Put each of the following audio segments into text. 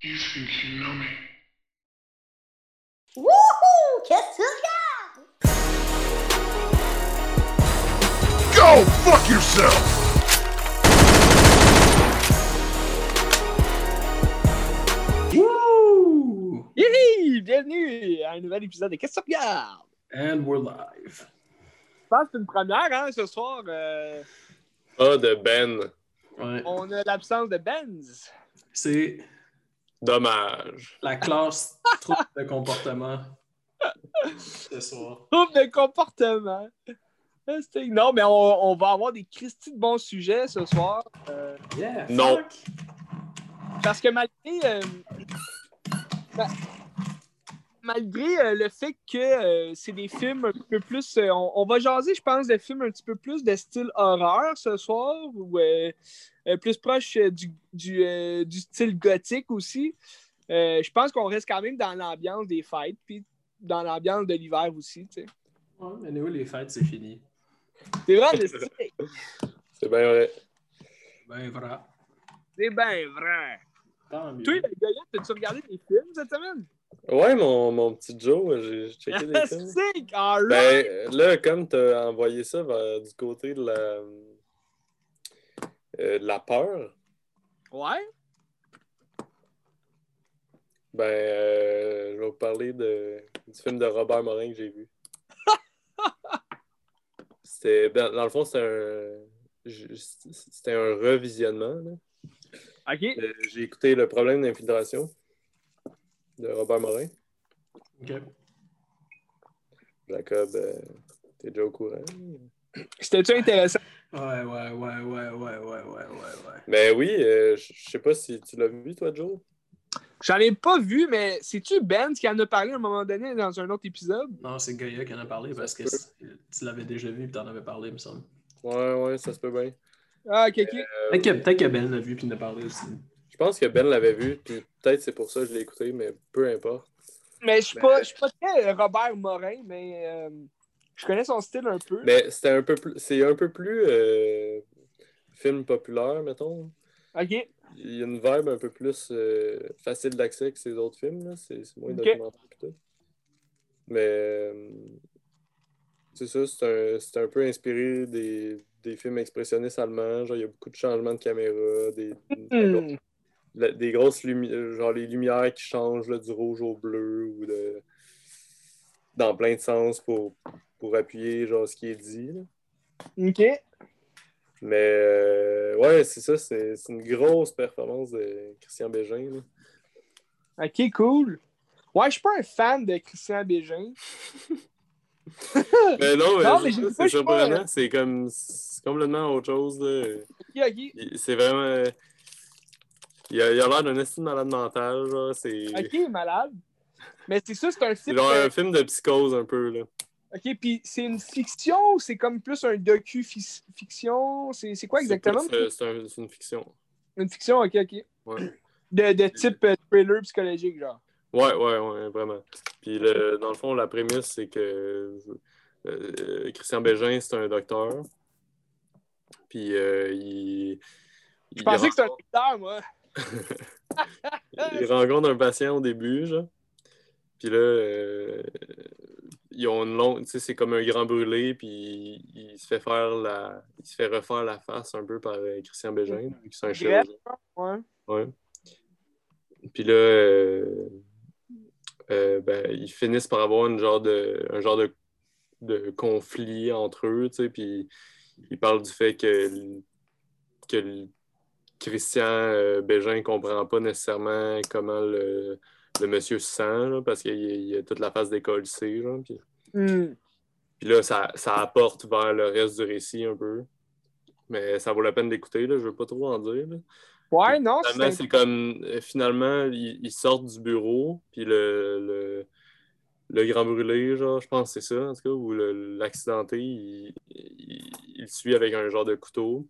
Houston, can you know me? Wouhou! Qu'est-ce que tu regardes? Go fuck yourself! Woo! Yay! Bienvenue à un nouvel épisode de Qu'est-ce que tu regardes? And we're live. Je pense que c'est une première, hein, ce soir. euh, Ah, de Ben. Ouais. on a l'absence de Benz. C'est Dommage. la classe trouble de comportement ce soir. Trouble de comportement. Non, mais on, on va avoir des Christy de bons sujets ce soir. euh, Yeah! Non. parce que malgré, euh, malgré euh, le fait que euh, c'est des films un peu plus. euh, on, on va jaser, je pense, des films un petit peu plus de style horreur ce soir, ou euh, euh, plus proche euh, du, du, euh, du style gothique aussi. Euh, je pense qu'on reste quand même dans l'ambiance des fêtes, puis dans l'ambiance de l'hiver aussi. tu sais. Ouais, mais anyway, les fêtes, c'est fini. C'est vrai, le style, C'est bien vrai. Ben, voilà. c'est bien vrai. Tant mieux. Toi, le gars, as-tu regardé des films cette semaine? Ouais, mon, mon petit Joe, j'ai j'ai checké des films. Ben, là, comme t'as envoyé ça vers- du côté de la, euh, de la peur, Ouais? ben, euh, je vais vous parler de, du film de Robert Morin que j'ai vu. C'était, ben, dans le fond, c'était un, c'était un revisionnement. là. OK. Euh, J'ai écouté Le problème d'infiltration de Robert Morin. OK. Jacob, euh, t'es déjà au courant? C'était-tu intéressant? Ouais, ouais, ouais, ouais, ouais, ouais, ouais, ouais. Mais ben oui, euh, je sais pas si tu l'as vu, toi, Joe. J'en ai pas vu, mais c'est-tu Ben qui en a parlé à un moment donné dans un autre épisode? Non, c'est Gaïa qui en a parlé parce que tu l'avais déjà vu et t'en avais parlé, il me semble. Ouais, ouais, ça se peut bien. Ah, ok, ok. Euh, peut-être que, Ben l'a vu et en a parlé aussi je pense que Ben l'avait vu, puis peut-être c'est pour ça que je l'ai écouté, mais peu importe. Mais je suis pas, je suis pas très Robert Morin, mais euh, je connais son style un peu. Mais c'était un peu plus. C'est un peu plus euh, film populaire, mettons. Ok. Il y a une vibe un peu plus euh, facile d'accès que ces autres films. là. C'est moins Ok. documentaire tout. Mais euh, c'est ça, c'est un, c'est un peu inspiré des, des films expressionnistes allemands. Genre, il y a beaucoup de changements de caméra, des, Hmm. Des grosses lumières, genre les lumières qui changent là, du rouge au bleu ou de dans plein de sens pour, pour appuyer genre ce qui est dit. là. Ok. Mais euh, ouais, c'est ça, c'est une grosse performance de Christian Bégin. là. Ok, cool. Ouais, je suis pas un fan de Christian Bégin. Mais non, mais Non, c'est mais surprenant, c'est comme complètement autre chose. C'est vraiment. Il a il a l'air d'un estime malade mental, genre. C'est Ok, malade. Mais c'est ça, c'est un film. genre un film de psychose un peu, là. Ok, puis c'est une fiction ou c'est comme plus un docu-fiction? C'est c'est quoi exactement? C'est euh, C'est un- c'est une fiction. Une fiction, ok, ok. Ouais. De, de type euh, thriller psychologique, genre. Ouais, ouais, ouais, vraiment. Puis le, dans le fond, la prémisse, c'est que euh, Christian Bégin, c'est un docteur. Puis euh, il. Je pensais que c'était un acteur, moi. Il rencontre un patient au début, genre. Puis là, euh, ils ont une longue. Tu sais, c'est comme un grand brûlé, puis il, il se fait faire la. Il se fait refaire la face un peu par euh, Christian Bégin, vu que c'est un chirurgien. Ouais. Ouais. Puis là, euh, ben, ils finissent par avoir une genre de, un genre de, de conflit entre eux, tu sais, puis ils parlent du fait que, que Christian euh, Bégin comprend pas nécessairement comment le, le monsieur se sent, là, parce qu'il il a toute la face décollissée, genre, puis, Hmm. puis là, ça, ça apporte vers le reste du récit un peu. Mais ça vaut la peine d'écouter, je veux pas trop en dire, là. Ouais, non, Finalement, c'est c'est comme euh, finalement, ils, ils sortent du bureau, puis le, le, le grand brûlé, genre, je pense que c'est ça, en tout cas, ou l'accidenté, il, il, suit avec un genre de couteau.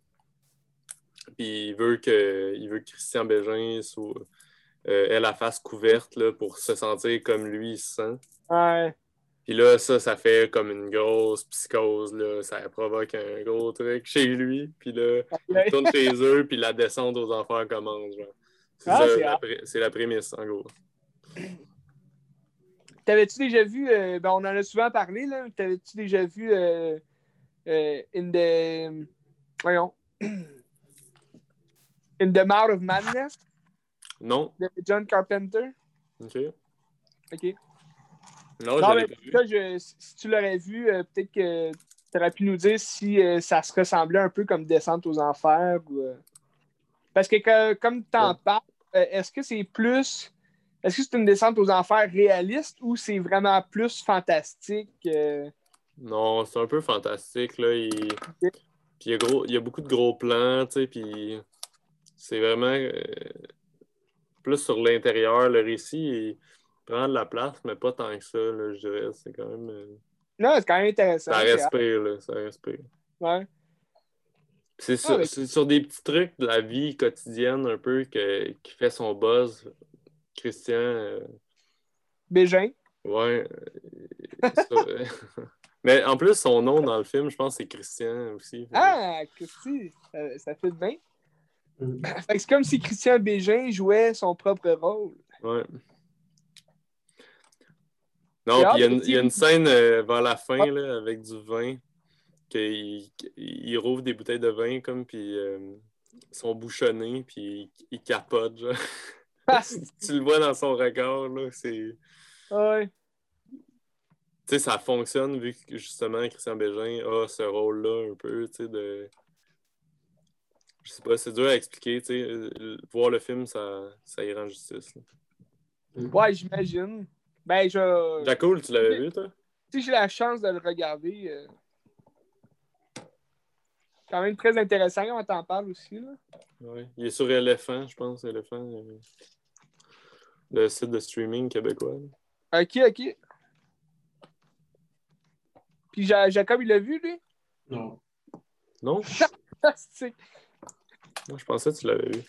Puis il veut que, il veut que Christian Bégin soit, euh, ait la face couverte là, pour se sentir comme lui il se sent. Ouais. Puis là, ça, ça fait comme une grosse psychose, là. Ça provoque un gros truc chez lui. Puis là, il tourne chez eux, puis la descente aux enfers commence, genre. C'est Ah, la prémisse, en gros. T'avais-tu déjà vu, euh, ben on en a souvent parlé, là, t'avais-tu déjà vu euh, euh, In the. Voyons. In the Mouth of Madness? Non? de John Carpenter? OK. Ok. Non, mais l'ai pas vu. là, je- si tu l'aurais vu, euh, peut-être que tu aurais pu nous dire si euh, ça se ressemblait un peu comme Descente aux Enfers. ou, euh, Parce que que- comme tu en Ouais. parles, est-ce que c'est plus. Est-ce que c'est une descente aux enfers réaliste ou c'est vraiment plus fantastique? Non, c'est un peu fantastique, là. Il... Puis il y, a gros... il y a beaucoup de gros plans, tu sais, puis c'est vraiment euh, plus sur l'intérieur. Le récit, il prend de la place, mais pas tant que ça, là, je dirais. C'est quand même... euh, Non, c'est quand même intéressant. Ça respire, là, ça respire. Ouais. C'est sur, mais- c'est sur des petits trucs de la vie quotidienne un peu que, qui fait son buzz. Christian, euh, Bégin. ouais. euh, Mais en plus, son nom dans le film, je pense c'est Christian aussi. Ah, Christy, ça fait bien. Mm. C'est comme si Christian Bégin jouait son propre rôle. Ouais. Non, puis il y, a une- y a scène euh, vers la fin là, avec du vin, qu'il il rouvre des bouteilles de vin comme, puis euh, ils sont bouchonnés, puis il, il capote. Genre. Ah, tu le vois dans son regard, là, c'est... ouais. Tu sais, ça fonctionne vu que justement Christian Bégin a ce rôle-là un peu, tu sais, de. Je sais pas, c'est dur à expliquer, tu sais. euh, Voir le film, ça, ça y rend justice. là. Ouais, j'imagine. Ben, je. Jacoul, tu l'avais vu, toi? Si j'ai la chance de le regarder, euh, quand même très intéressant quand on t'en parle aussi. Là. Ouais. Il est sur Elephant, je pense, Elephant. euh, Le site de streaming québécois. là. Ok, ok. Puis Ja- Jacob, il l'a vu, lui? Non. Non? Je pensais que tu l'avais vu.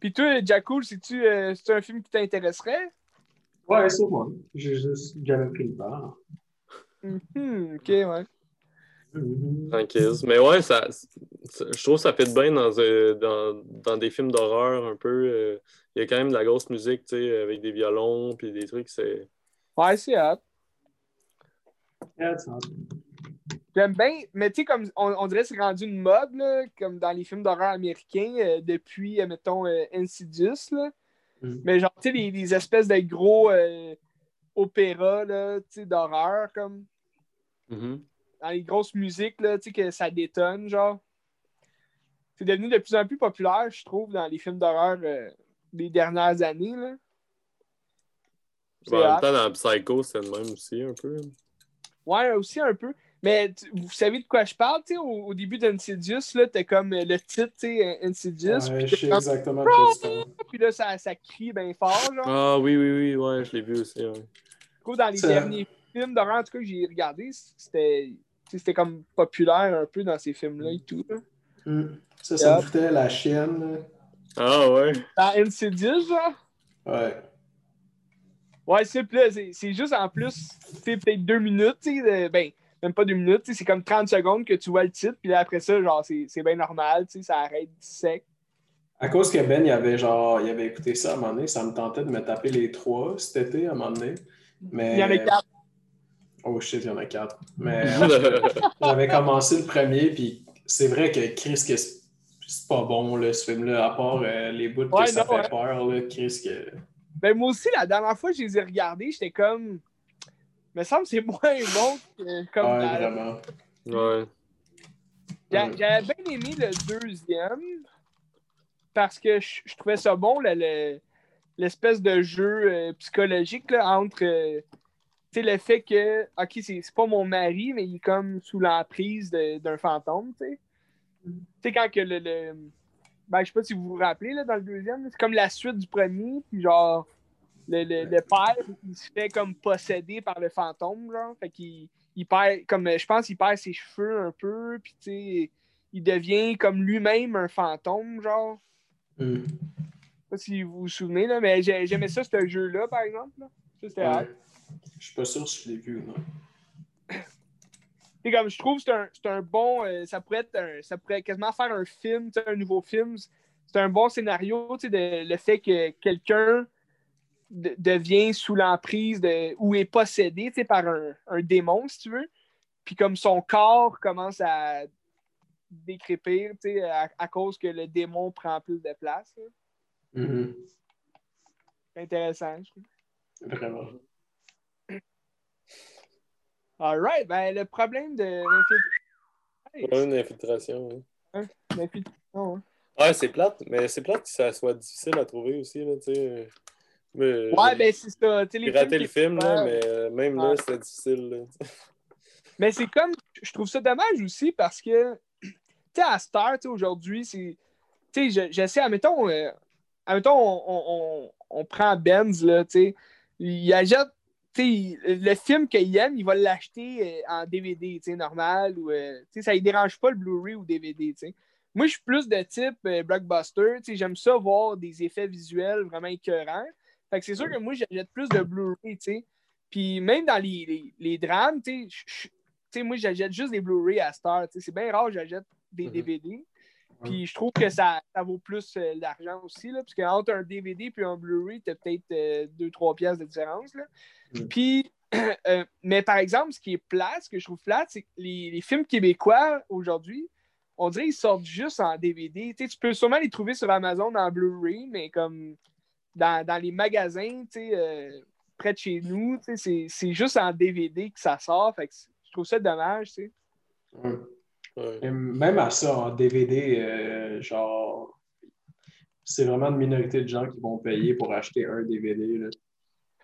Puis toi, Jacoul, c'est-tu euh, c'est un film qui t'intéresserait? Ouais, c'est moi. J'ai juste jamais pris le temps. Mhm, ok, ouais. Mhm. Tranquille. Mais ouais, ça, ça- je trouve que ça fait bien dans, euh, dans, dans des films d'horreur un peu. euh, Il y a quand même de la grosse musique, tu sais, avec des violons puis des trucs. C'est... Ouais, c'est hot. Yeah, J'aime bien, mais tu sais, comme on, on dirait que c'est rendu une mode, là, comme dans les films d'horreur américains, euh, depuis, euh, mettons, euh, Insidious, là. Mm. Mais genre, tu sais, les, les espèces de gros euh, opéras, là, tu sais, d'horreur, comme, Mhm. dans les grosses musiques, là, tu sais, que ça détonne, genre. C'est devenu de plus en plus populaire, je trouve, dans les films d'horreur des dernières années, là. Bon, en même temps, dans Psycho, c'est le même aussi, un peu. Ouais, aussi un peu. Mais tu- vous savez de quoi je parle, tu sais, au, au début d'Insidious, là, t'as comme euh, le titre, tu sais, Insidious, Ouais, puis je sais comme- exactement puis là, ça, ça crie bien fort, genre. Ah oui, oui, oui, ouais, je l'ai vu aussi. Ouais. Du coup, dans les Ça- derniers films d'horreur, en tout cas, que j'ai regardé, c'était c'était comme populaire un peu dans ces films-là et tout. là. Mhm. Ça, ça me Yep. foutait la chienne. Ah ouais. Dans Insidious, genre? là. Ouais. Ouais, c'est puis là, c'est c'est juste en plus, c'est peut-être deux minutes, tu sais, de- ben, même pas deux minutes, c'est comme 30 secondes que tu vois le titre, puis là, après ça, genre, c'est c'est bien normal, tu sais, ça arrête sec. À cause que Ben, il avait genre, il avait écouté ça à un moment donné, ça me tentait de me taper les trois cet été à un moment donné. Mais... Il y en a quatre. Oh shit, il y en a quatre. Mais j'avais commencé le premier, puis c'est vrai que Chris, que c'est pas bon, là, ce film-là, à part euh, les bouts Ouais, que ça fait ouais. peur, là, Chris, que... Ben, moi aussi, la dernière fois que je les ai regardés, j'étais comme. Me semble que c'est moins bon que comme Ouais, vraiment. ouais. J'a- Ouais. J'avais bien aimé le deuxième parce que je, je trouvais ça bon, le- le- l'espèce de jeu euh, psychologique là, entre euh, tu sais, le fait que, ok, c'est c'est pas mon mari, mais il est comme sous l'emprise de- d'un fantôme, tu sais. Tu sais, quand que le. le- ben, je sais pas si vous vous rappelez, là, dans le deuxième, c'est comme la suite du premier, puis genre, le, le, le père, il se fait comme posséder par le fantôme, genre. Fait qu'il il perd, comme, je pense qu'il perd ses cheveux un peu, puis tu sais, il devient comme lui-même un fantôme, genre. Mm. Je sais pas si vous vous souvenez, là, mais j'ai- j'aimais ça, ce jeu-là, par exemple. là. Ça, c'était hot. Ouais. Je suis pas sûr si je l'ai vu ou non. Comme je trouve que c'est un, c'est un bon. euh, ça pourrait être un- ça pourrait quasiment faire un film, un nouveau film c'est un bon scénario, de- le fait que quelqu'un de- devient sous l'emprise de, ou est possédé tu sais, par un, un démon, si tu veux. Puis comme son corps commence à décrépir tu sais, à, à cause que le démon prend plus de place. C'est intéressant, je trouve. Vraiment. All right, ben le problème de l'infiltration. Infiltration. hein? l'infiltration, hein. Ouais, c'est plate, mais c'est plate que ça soit difficile à trouver aussi, là, tu sais. Mais, Ouais, j'ai ben c'est ça. les piraté le film, là, mais euh, même là, c'était difficile. là. Mais c'est comme, je trouve ça dommage aussi parce que, tu sais, à Star, aujourd'hui, c'est, tu sais, je- j'essaie, admettons, euh, admettons, on, on, on, on prend Benz, là, tu sais, il achète, tu sais, le film qu'il aime, il va l'acheter euh, en DVD, tu sais, normal, ou, tu sais, ça ne dérange pas le Blu-ray ou DVD, tu sais. Moi, je suis plus de type euh, blockbuster, tu sais, j'aime ça voir des effets visuels vraiment écœurants. Fait que c'est sûr que moi, j'achète plus de Blu-ray, tu sais. Puis même dans les, les, les drames, tu sais, tu moi, j'achète juste des Blu-ray à Star. tu sais. C'est bien rare que j'achète des Mhm. DVD. Puis je trouve que ça, ça vaut plus euh, d'argent aussi, là, parce qu'entre un DVD et un Blu-ray, t'as peut-être 2-3 pièces de différence. Là. Mhm. Puis, euh, mais par exemple, ce qui est plat, ce que je trouve plat, c'est que les, les films québécois aujourd'hui, on dirait qu'ils sortent juste en DVD. Tu tu peux sûrement les trouver sur Amazon en Blu-ray, mais comme dans, dans les magasins, tu sais, euh, près de chez nous, tu sais, c'est- c'est juste en DVD que ça sort. Fait que je trouve ça dommage, tu sais. Ouais. Ouais. Et même à ça, en DVD, euh, genre, c'est vraiment une minorité de gens qui vont payer pour acheter un DVD. Là.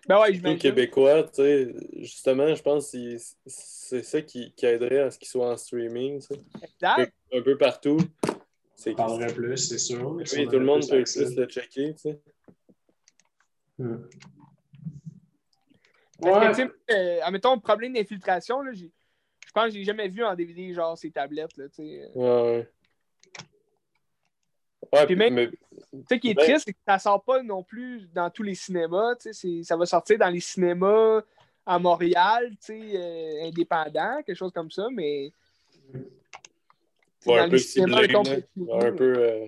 Ben ouais, j'imagine. québécois, tu sais, justement, je pense que c'est- c'est ça qui, qui aiderait à ce qu'il soit en streaming, tu sais. Exact. Un peu partout. C'est On parlerait plus, c'est sûr. Oui, tout le monde peut plus le checker, tu sais. Hmm. Parce que, euh, admettons, problème d'infiltration, je pense que j'ai jamais vu en DVD, genre, ces tablettes, là, tu sais. Ouais, ouais. Puis même- mais- Tu sais, qui est Ben- triste, c'est que ça sort pas non plus dans tous les cinémas, tu sais, c'est- ça va sortir dans les cinémas à Montréal, tu sais, euh, indépendants, quelque chose comme ça, mais... Ouais, un peu ciblé, un peu.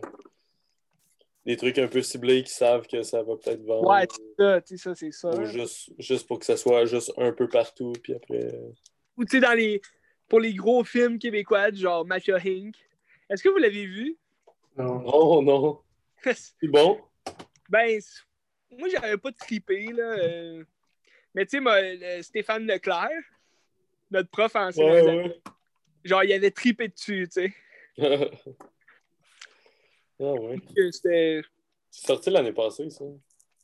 Des trucs un peu ciblés qui savent que ça va peut-être vendre. Ouais, c'est ça, tu sais, ça, c'est ça. Ou juste, juste pour que ça soit juste un peu partout, puis après. euh, Ou tu sais, dans les... Pour les gros films québécois, genre Mafia Inc. Est-ce que vous l'avez vu? Non. Non, non. C'est bon? Ben, moi, j'avais pas trippé, là. euh. Mais tu sais, moi, Stéphane Leclerc, notre prof en Ouais, genre, il avait trippé dessus, tu sais. ouais. ah ouais. Que C'était... C'est sorti l'année passée, ça.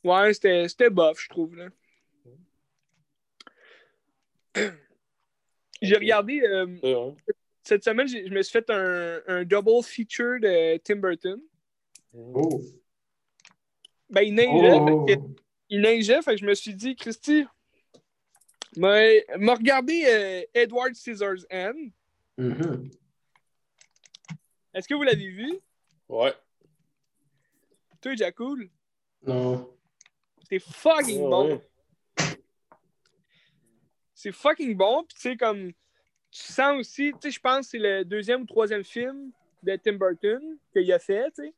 Ouais, c'était c'était bof, je trouve, là. J'ai regardé... euh, Ouais, cette semaine, je me suis fait un, un double feature de Tim Burton. Oh. Ben, il neigeait, Oh. fait que- il neigeait, fait que je me suis dit, Christy, m'a m'a regardé euh, Edward Scissorhands. Mhm. Est-ce que vous l'avez vu? Ouais. Toi, Jacoul? Non. C'est fucking bon. ouais. C'est fucking bon. Puis, tu sais, comme, tu sens aussi, tu sais, je pense que c'est le deuxième ou troisième film de Tim Burton qu'il a fait, tu sais.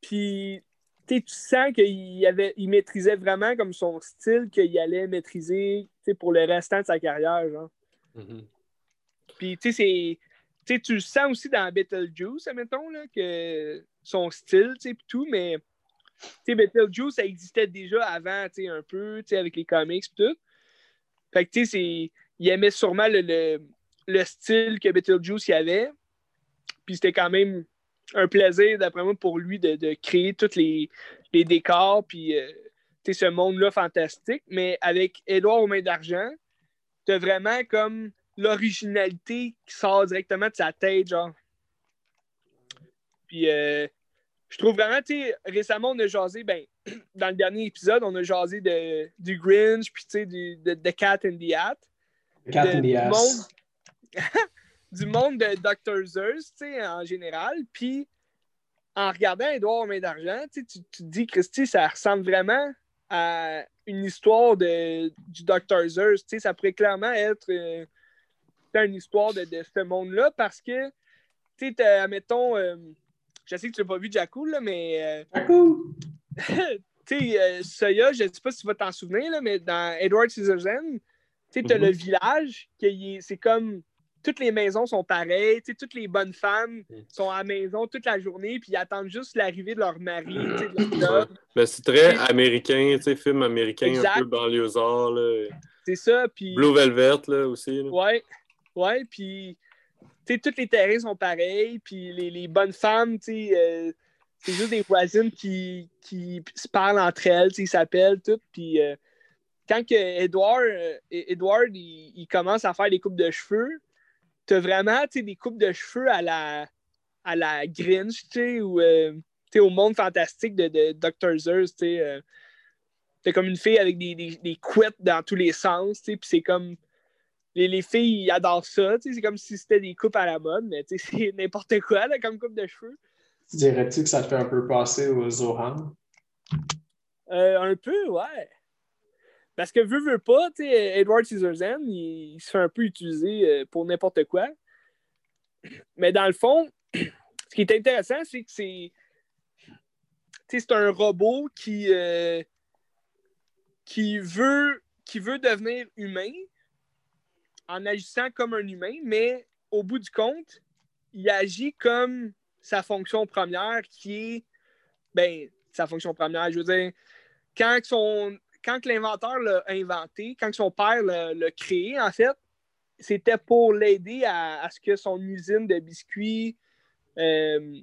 Puis, tu sais, tu sens qu'il avait, il maîtrisait vraiment comme son style qu'il allait maîtriser, tu sais, pour le restant de sa carrière, genre. Mhm. Puis, tu sais, c'est. Tu sais, tu le sens aussi dans Beetlejuice, admettons, là, que son style, tu sais, tout, mais. Tu sais, ça existait déjà avant, tu sais, un peu, tu sais, avec les comics pis tout. Fait que, tu sais. Il aimait sûrement le, le, le style que Beetlejuice y avait. Puis c'était quand même un plaisir, d'après moi, pour lui de, de créer tous les, les décors, puis, euh, tu sais, ce monde-là fantastique. Mais avec Édouard aux mains d'argent, t'as vraiment comme l'originalité qui sort directement de sa tête, genre. Puis, euh, je trouve vraiment, tu sais, récemment, on a jasé, ben, dans le dernier épisode, on a jasé de, du Grinch, puis, tu sais, du- de, Cat in the Hat. Cat de- in the ass. monde- du monde de Dr. Zeus, tu sais, en général. Puis, en regardant Edouard Main d'Argent, tu, tu te dis, Christy, ça ressemble vraiment à une histoire de, du Dr. Zeus. Tu sais, ça pourrait clairement être euh, une histoire de, de ce monde-là parce que, tu sais, t'as, mettons, euh, je sais que tu l'as pas vu, là, mais. euh, cool! tu sais, euh, Soya, je ne sais pas si tu vas t'en souvenir, là, mais dans Edward Scissorhands, tu sais, t'as Mhm. le village, c'est comme toutes les maisons sont pareilles, tu sais, toutes les bonnes femmes Mhm. sont à la maison toute la journée, puis ils attendent juste l'arrivée de leur mari, de leur Ouais. job. Ben, c'est très américain, tu sais, film américain Exact. un peu banlieusard. C'est ça, puis. Blue Velvet là, aussi. là. Ouais, ouais, puis. Tous les terrains sont pareils, puis les, bonnes femmes, euh, c'est juste des voisines qui, qui se parlent entre elles, ils s'appellent toutes, puis euh, quand que Edward, euh, Edward il, commence à faire des coupes de cheveux, t'as vraiment, des coupes de cheveux à la, à la Grinch, ou, au monde fantastique de, de Dr. Zeus, tu comme une fille avec des, des, des dans tous les sens, puis c'est comme les, les filles ils adorent ça. C'est comme si c'était des coupes à la mode, mais c'est n'importe quoi là, comme coupe de cheveux. Tu dirais-tu que ça te fait un peu passer au Zohan? Euh, un peu, ouais. Parce que veut, veut pas, Edward Scissorhands, il, il se fait un peu utiliser euh, pour n'importe quoi. Mais dans le fond, ce qui est intéressant, c'est que c'est. C'est un robot qui, euh, qui, veut, qui veut devenir humain en agissant comme un humain, mais au bout du compte, il agit comme sa fonction première qui est. Ben, sa fonction première, je veux dire, quand, son, quand l'inventeur l'a inventé, quand son père l'a créé, en fait, c'était pour l'aider à, ce que son usine de biscuits euh,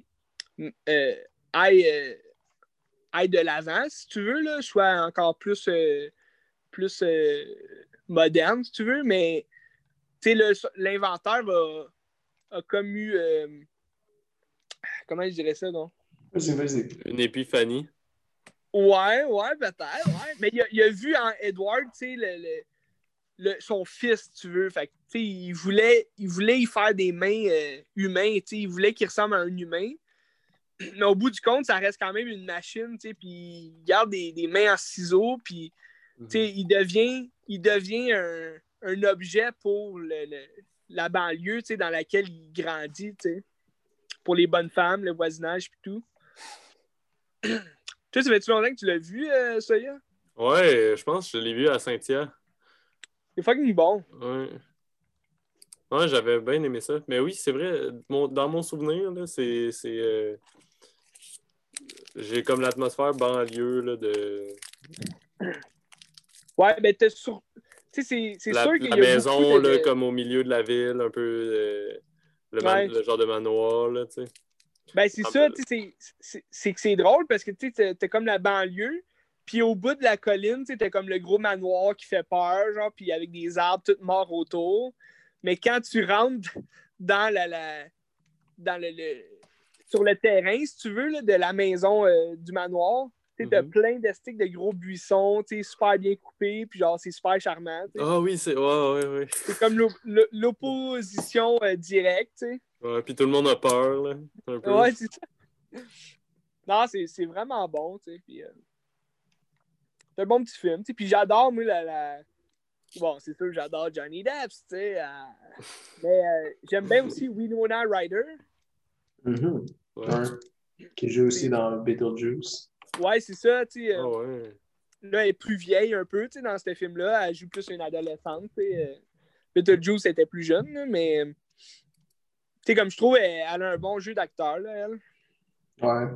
euh, aille, euh, aille de l'avant, si tu veux, là, soit encore plus, plus moderne, si tu veux, mais l'inventeur a, a comme eu. euh, comment je dirais ça, non? Vas-y, vas-y. Une épiphanie. Ouais, ouais, peut-être, ouais. Mais il a, il a vu en Edward, tu sais, le, le- le- son fils, tu veux. Fait que, tu sais, il voulait, il voulait y faire des mains euh, tu sais, il voulait qu'il ressemble à un humain. Mais au bout du compte, ça reste quand même une machine, tu sais, puis il garde des, des mains en ciseaux, puis, tu sais, il devient, il devient un, un objet pour le- le- la banlieue, dans laquelle il grandit, tu sais. Pour les bonnes femmes, le voisinage, puis tout. Toi, ça fait-tu longtemps que tu l'as vu, euh, Soya? Ouais, je pense que je l'ai vu à Saint-Hyacinthe. C'est fucking bon. Ouais. Ouais, j'avais bien aimé ça. Mais oui, c'est vrai, mon- dans mon souvenir, c'est. euh, J'ai comme l'atmosphère banlieue là, de Ouais, ben t'es sur. Tu sais, c'est- la, sûr qu'il y la a maison beaucoup de- là, comme au milieu de la ville, un peu euh, le, man- Ouais. le genre de manoir, là, tu sais. Ben, c'est Ah, ça, ben- tu sais, c'est- que c'est drôle parce que tu sais, comme la banlieue, puis au bout de la colline, tu sais, t'as comme le gros manoir qui fait peur, genre, puis avec des arbres tout morts autour. Mais quand tu rentres dans la. la dans le, le- sur le terrain, si tu veux, là, de la maison euh, du manoir, tu sais, t'as Mhm. plein de sticks de gros buissons, tu sais, super bien coupés, puis genre, c'est super charmant. Ah oui, c'est. Ouais, ouais, ouais. C'est comme l'op- l'o- l'opposition euh, directe, tu sais. Ouais, puis tout le monde a peur, là. Un peu. Ouais, c'est ça. Non, c'est c'est vraiment bon, tu sais. Puis, euh, c'est un bon petit film, tu sais. Puis j'adore, moi, la. la- Bon, c'est sûr que j'adore Johnny Depp, tu sais. euh, Mais euh, j'aime bien aussi Winona Ryder. Mhm. Ouais. Un qui joue aussi dans Beetlejuice. Ouais, c'est ça, tu sais. euh, Ah ouais. Là, elle est plus vieille un peu, tu sais, dans ce film-là. Elle joue plus une adolescente, tu sais. euh. Beetlejuice était plus jeune, mais. euh, Tu sais, comme je trouve, elle, elle a un bon jeu d'acteur, là, elle. Ouais.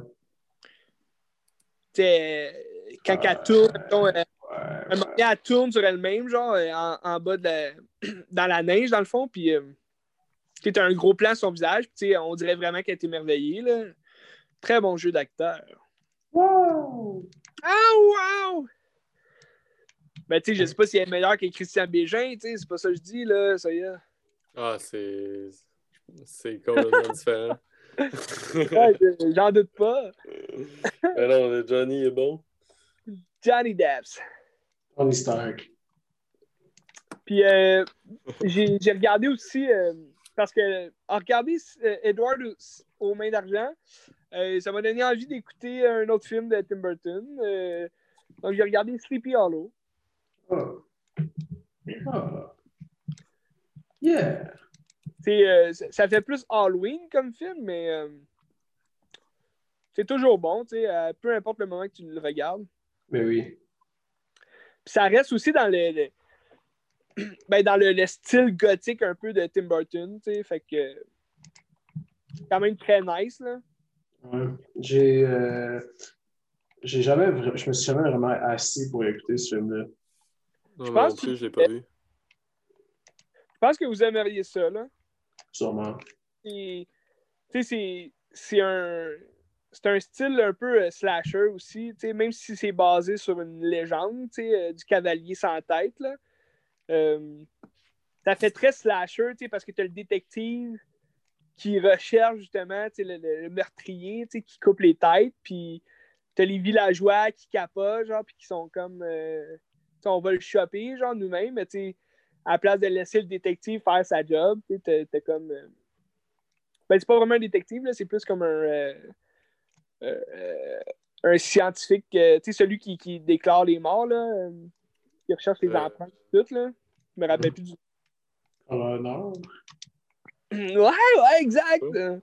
Tu sais, euh, quand elle tourne, euh, Ouais. Donné, elle tourne sur elle-même, genre en, en bas de la... dans la neige, dans le fond, puis euh, tu t'as un gros plan sur son visage, puis tu sais, on dirait vraiment qu'elle est émerveillée. Là. Très bon jeu d'acteur. Wow! Ah, wow! Ben, tu sais, je sais pas si elle est meilleure que Christian Bégin, tu sais, c'est pas ça que je dis, là, ça y est. Ah, c'est. C'est complètement différent. Ouais, je- J'en doute pas. Mais non, le Johnny est bon. Johnny Depps. Tony Stark. Puis euh, j'ai j'ai regardé aussi, euh, parce que en regarder euh, Edward aux mains d'argent, euh, ça m'a donné envie d'écouter un autre film de Tim Burton. Euh, donc j'ai regardé Sleepy Hollow. Oh. Oh. Yeah! Euh, ça fait plus Halloween comme film, mais c'est toujours bon, peu importe le moment que tu le regardes. Mais oui. Puis ça reste aussi dans le, le- ben, dans le, le style gothique un peu de Tim Burton, tu sais, fait que quand même très nice, là. Ouais. J'ai euh, j'ai jamais je me suis jamais vraiment assis pour écouter ce film-là. Non, Je pense non plus, que- je l'ai pas vu. Je pense que vous aimeriez ça, là. Sûrement. Et, tu sais, c'est- c'est un, c'est un style un peu euh, slasher aussi, tu sais, même si c'est basé sur une légende, tu sais, euh, du cavalier sans tête, là. Euh, ça fait très slasher, tu sais, parce que tu as le détective qui recherche justement, le, le- meurtrier, qui coupe les têtes, puis tu as les villageois qui capotent, genre, puis qui sont comme, euh, on va le choper, genre, nous-mêmes, mais tu sais, à la place de laisser le détective faire sa job, tu t'as- t'as comme... euh, ben, c'est pas vraiment un détective, là, c'est plus comme un, euh, euh, un scientifique, tu sais, celui qui, qui déclare les morts, là, qui recherche les empreintes, tout, là. Je me rappelle plus du. Non. Ouais, ouais, exact! Euh,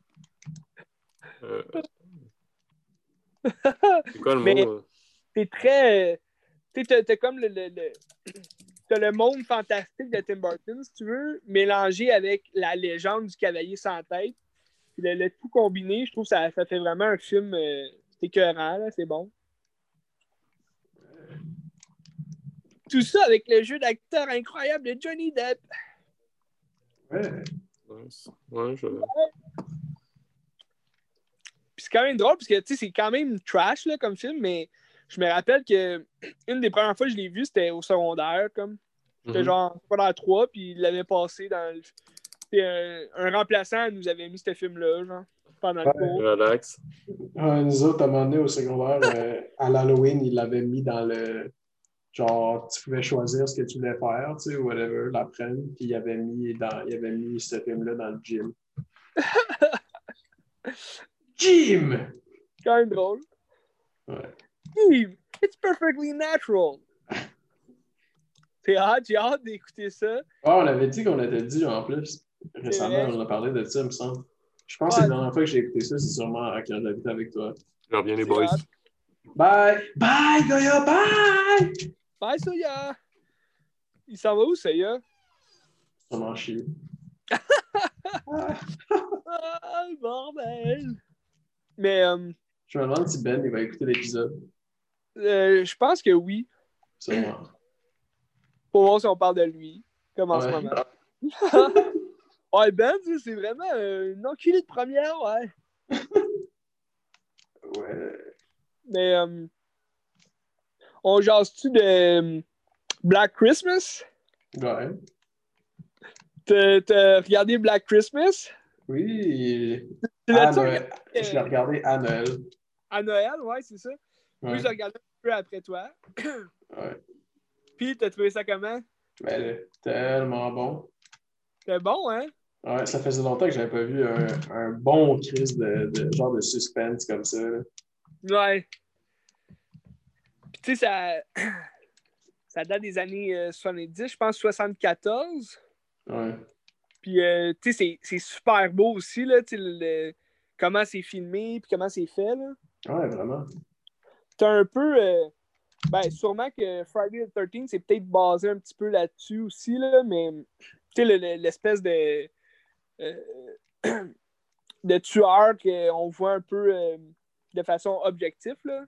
C'est quoi le Mais- mot? C'est très. Tu sais, t'as- t'as comme le. le, le- t'as le monde fantastique de Tim Burton, si tu veux, mélangé avec la légende du cavalier sans tête. Puis le, le tout combiné, je trouve que ça, ça fait vraiment un film euh, écœurant, là, c'est bon. Tout ça avec le jeu d'acteur incroyable de Johnny Depp. Ouais. Ouais, c'est- ouais, je... Puis c'est quand même drôle, parce que tu sais, c'est quand même trash là, comme film, mais je me rappelle que une des premières fois que je l'ai vu, c'était au secondaire, comme. C'était Mhm. genre pas dans la 3, puis il l'avait passé dans le. puis un, un remplaçant nous avait mis ce film-là, genre, pendant le cours. Relax. Nous autres, à un moment donné, au secondaire, euh, à l'Halloween, ils l'avaient mis dans le. Genre, tu pouvais choisir ce que tu voulais faire, tu sais, ou whatever, l'après-midi, puis il avait mis, dans, il avait mis ce film-là dans le gym. Gym! Quand même drôle. Ouais. Steve, it's perfectly natural. C'est hâte, j'ai hâte d'écouter ça. Ah, on avait dit qu'on était dit en plus. Récemment, on a parlé de ça, il me semble. Je pense Ouais. que la dernière fois que j'ai écouté ça, c'est sûrement quand j'habitais avec toi. Je reviens les boys. hâte. Bye! Bye, Goya! Bye! Bye, Soya! Il s'en va où, Soya? Ça m'en chie. Ah, bordel! Mais euh, Je me demande si Ben il va écouter l'épisode. euh, je pense que oui. Sûrement. Pour voir si on parle de lui, comme en ce Ouais. moment. ouais, Ben, c'est vraiment euh, une enculée de première, ouais. Ouais. Mais euh, on jase-tu de euh, Black Christmas? Ouais. T'as regardé Black Christmas? Oui. À Noël. Je l'ai regardé à Noël. à Noël, ouais, c'est ça. Ouais. Oui, j'ai regardé un peu après toi. Ouais. Puis, t'as trouvé ça comment? Mais là, tellement bon. C'était bon, hein? Ouais, ça faisait longtemps que j'avais pas vu un, un bon crise de, de genre de suspense comme ça. là. Ouais. Tu sais, ça, ça date des années euh, 70, je pense 74. Ouais. Puis, euh, tu sais, c'est- super beau aussi, là, tu sais, comment c'est filmé, puis comment c'est fait, là. Ouais, vraiment. T'as un peu... euh, ben, sûrement que Friday the 13 c'est peut-être basé un petit peu là-dessus aussi, là, mais, tu sais, le- le- l'espèce de... euh, de tueur qu'on voit un peu euh, de façon objective, là.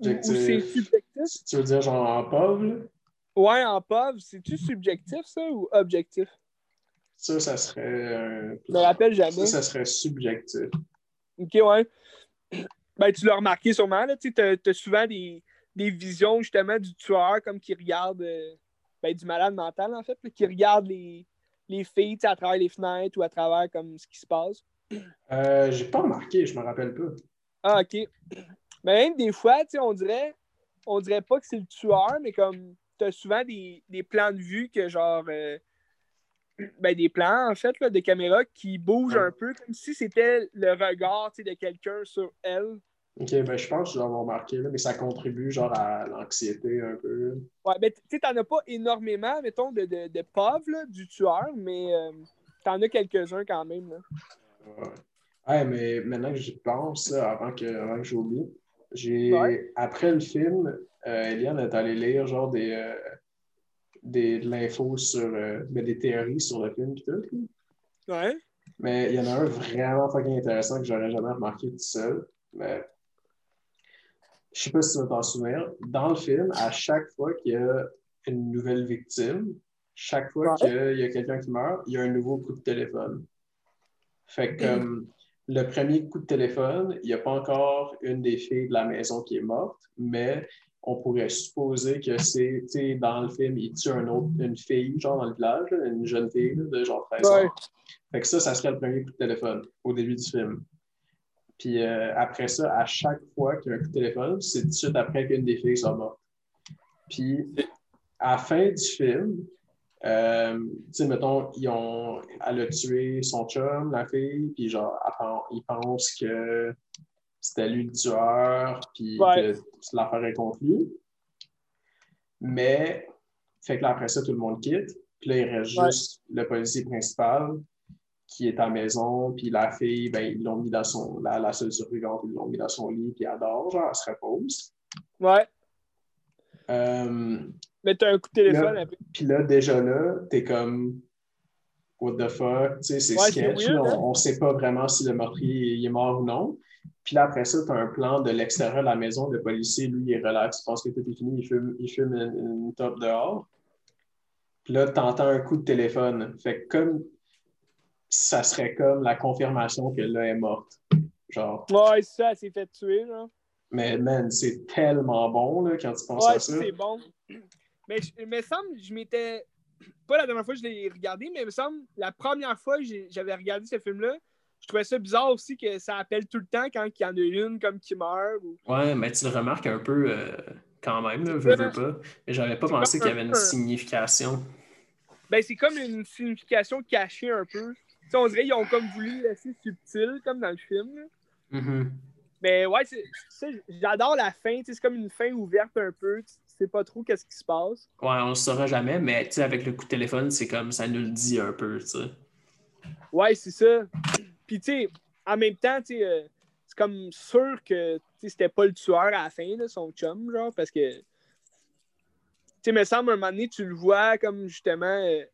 C'est subjectif? Tu veux dire genre en pauvre, là? Ouais, en POV, c'est-tu subjectif, ça, ou objectif? Ça, ça serait. un- Je me rappelle jamais. Ça, ça serait subjectif. OK, ouais. Ben, tu l'as remarqué sûrement, là, tu t'as souvent des, des visions, justement, du tueur, comme qui regarde, euh, ben, du malade mental, en fait, là, qui regarde les, les filles, à travers les fenêtres ou à travers, comme, ce qui se passe. Euh, j'ai pas remarqué, je me rappelle pas. Ah, OK. Mais même des fois, on dirait, on dirait pas que c'est le tueur, mais comme, t'as souvent des, des plans de vue que, genre, euh, ben, des plans, en fait, là, de caméra qui bougent Ouais. un peu, comme si c'était le regard, de quelqu'un sur elle. Ok, ben je pense que je dois avoir remarqué, là, mais ça contribue genre à l'anxiété un peu. Ouais, ben, tu sais, t'en as pas énormément, mettons, de, de, de pauvres, là, du tueur, mais euh, t'en as quelques-uns quand même, là. Ouais. Mais maintenant que j'y pense, avant que, avant que j'oublie, j'ai Ouais. après le film, euh, Eliane est allée lire genre des, euh, des de l'info sur euh, ben, des théories sur le film et tout. Ouais. Mais il y en a un vraiment fucking intéressant que j'aurais jamais remarqué tout seul. Mais je sais pas si tu vas t'en souvenir. Dans le film, à chaque fois qu'il y a une nouvelle victime, chaque fois Ouais. qu'il y a quelqu'un qui meurt, il y a un nouveau coup de téléphone. Fait que comme le premier coup de téléphone, il n'y a pas encore une des filles de la maison qui est morte, mais on pourrait supposer que c'est, tu sais, dans le film, il tue un autre, une fille, genre dans le village, une jeune fille de genre 13 ans. Ouais. Fait que ça, ça serait le premier coup de téléphone au début du film. Puis euh, après ça, à chaque fois qu'il y a un coup de téléphone, c'est tout de suite après qu'une des filles soit morte. Puis à la fin du film, euh, tu sais, mettons, ils ont, elle a tué son chum, la fille, puis genre, ils pensent que c'était lui le tueur, puis Ouais. que l'affaire est conclue. Mais, fait que là, après ça, tout le monde quitte. Puis là, il reste Ouais. juste le policier principal qui est à la maison, puis la fille, ben, ils l'ont mis dans son, la, la seule survivante, ils l'ont mis dans son lit, puis elle dort, genre, elle se repose. Ouais. Euh, Mais t'as un coup de téléphone Là. après. Puis là, déjà là, t'es comme What the fuck? Tu sais, c'est Ouais, sketch. weird, là. hein? on, on sait pas vraiment si le meurtrier il est mort ou non. Puis là, après ça, tu as un plan de l'extérieur de la maison. Le policier, lui, il est relax. Tu penses que tout est fini. Il fume, il fume une, une top dehors. Puis là, tu entends un coup de téléphone. Fait que comme ça serait comme la confirmation que là, elle est morte. Genre. Ouais, ça, s'est fait tuer, genre. Mais man, c'est tellement bon là, quand tu penses Ouais, à ça. c'est bon. Mais je- il me semble, je m'étais. Pas la dernière fois que je l'ai regardé, mais il me semble, la première fois que j'avais regardé ce film-là, je trouvais ça bizarre aussi que ça appelle tout le temps quand il y en a une comme qui meurt. Ou... Ouais, mais tu le remarques un peu euh, quand même, là, veux, veux pas. Mais j'avais pas pensé qu'il y avait une signification. Ben, c'est comme une signification cachée un peu. On dirait qu'ils ont comme voulu laisser subtil, comme dans le film. là. Mhm. Mais ouais, c'est- c'est- j'adore la fin. C'est comme une fin ouverte un peu. Tu pas trop qu'est-ce qui se passe. Ouais, on le saura jamais, mais tu sais, avec le coup de téléphone, c'est comme ça nous le dit un peu, tu sais. Ouais, c'est ça. Puis, tu sais, en même temps, tu sais, euh, c'est comme sûr que tu sais, c'était pas le tueur à la fin, là, son chum, genre, parce que. Tu sais, me semble, un moment donné, tu le vois comme justement euh,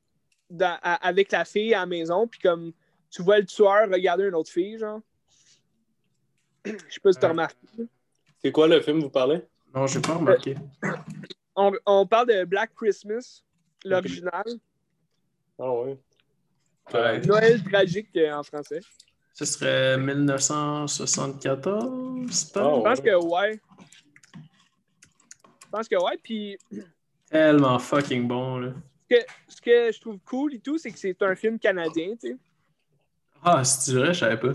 dans- à- avec la fille à la maison, puis comme tu vois le tueur regarder une autre fille, genre. Je sais pas si t'as Ouais. remarqué. C'est quoi le film vous parlez? Non, j'ai pas remarqué. On, on parle de Black Christmas, l'original. Ah ouais. Noël tragique euh, en français. Ce serait 1974, Ah Je pense que ouais. Je pense que ouais. Puis Tellement fucking bon, là. ce que, ce que je trouve cool et tout, c'est que c'est un film canadien, tu sais. Ah, si tu vrai, je savais pas.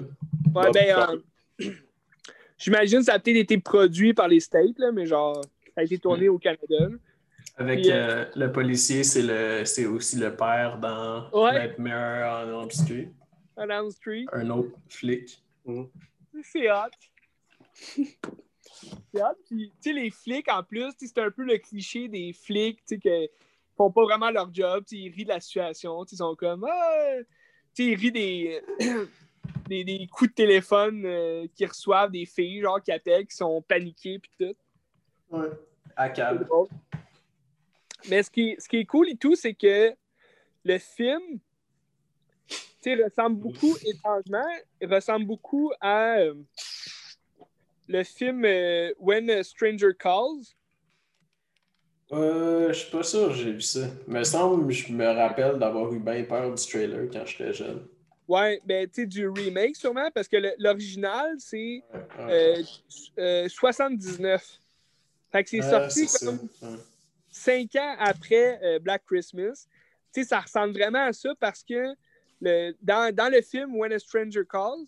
Ouais, ben, euh, j'imagine que ça a peut-être été produit par les States, là, mais genre, ça a été tourné au Canada. Avec Puis, euh, le policier, c'est le c'est aussi le père dans Ouais. Nightmare on Elm Street. On Elm Street. Un autre flic. C'est hot. c'est hot. Puis, tu sais, les flics, en plus, c'est un peu le cliché des flics, tu sais, qui font pas vraiment leur job, ils rient de la situation, ils sont comme, ah! tu sais, ils rient des, des, des coups de téléphone euh, qu'ils reçoivent des filles, genre, qui appellent, qui sont paniquées, puis tout. Ouais. À câble. Mais ce qui, ce qui est cool et tout, c'est que le film tu sais, ressemble beaucoup, étrangement, il ressemble beaucoup à euh, le film euh, When a Stranger Calls. Euh, je suis pas sûr que j'ai vu ça. Me semble, je me rappelle d'avoir eu bien peur du trailer quand j'étais jeune. Ouais, ben, tu sais, du remake sûrement, parce que l'original, c'est Ouais, ouais. euh, euh, 79. Fait que c'est Ah, sorti comme cinq ans après euh, Black Christmas. Tu sais, ça ressemble vraiment à ça parce que le, dans, dans le film When a Stranger Calls,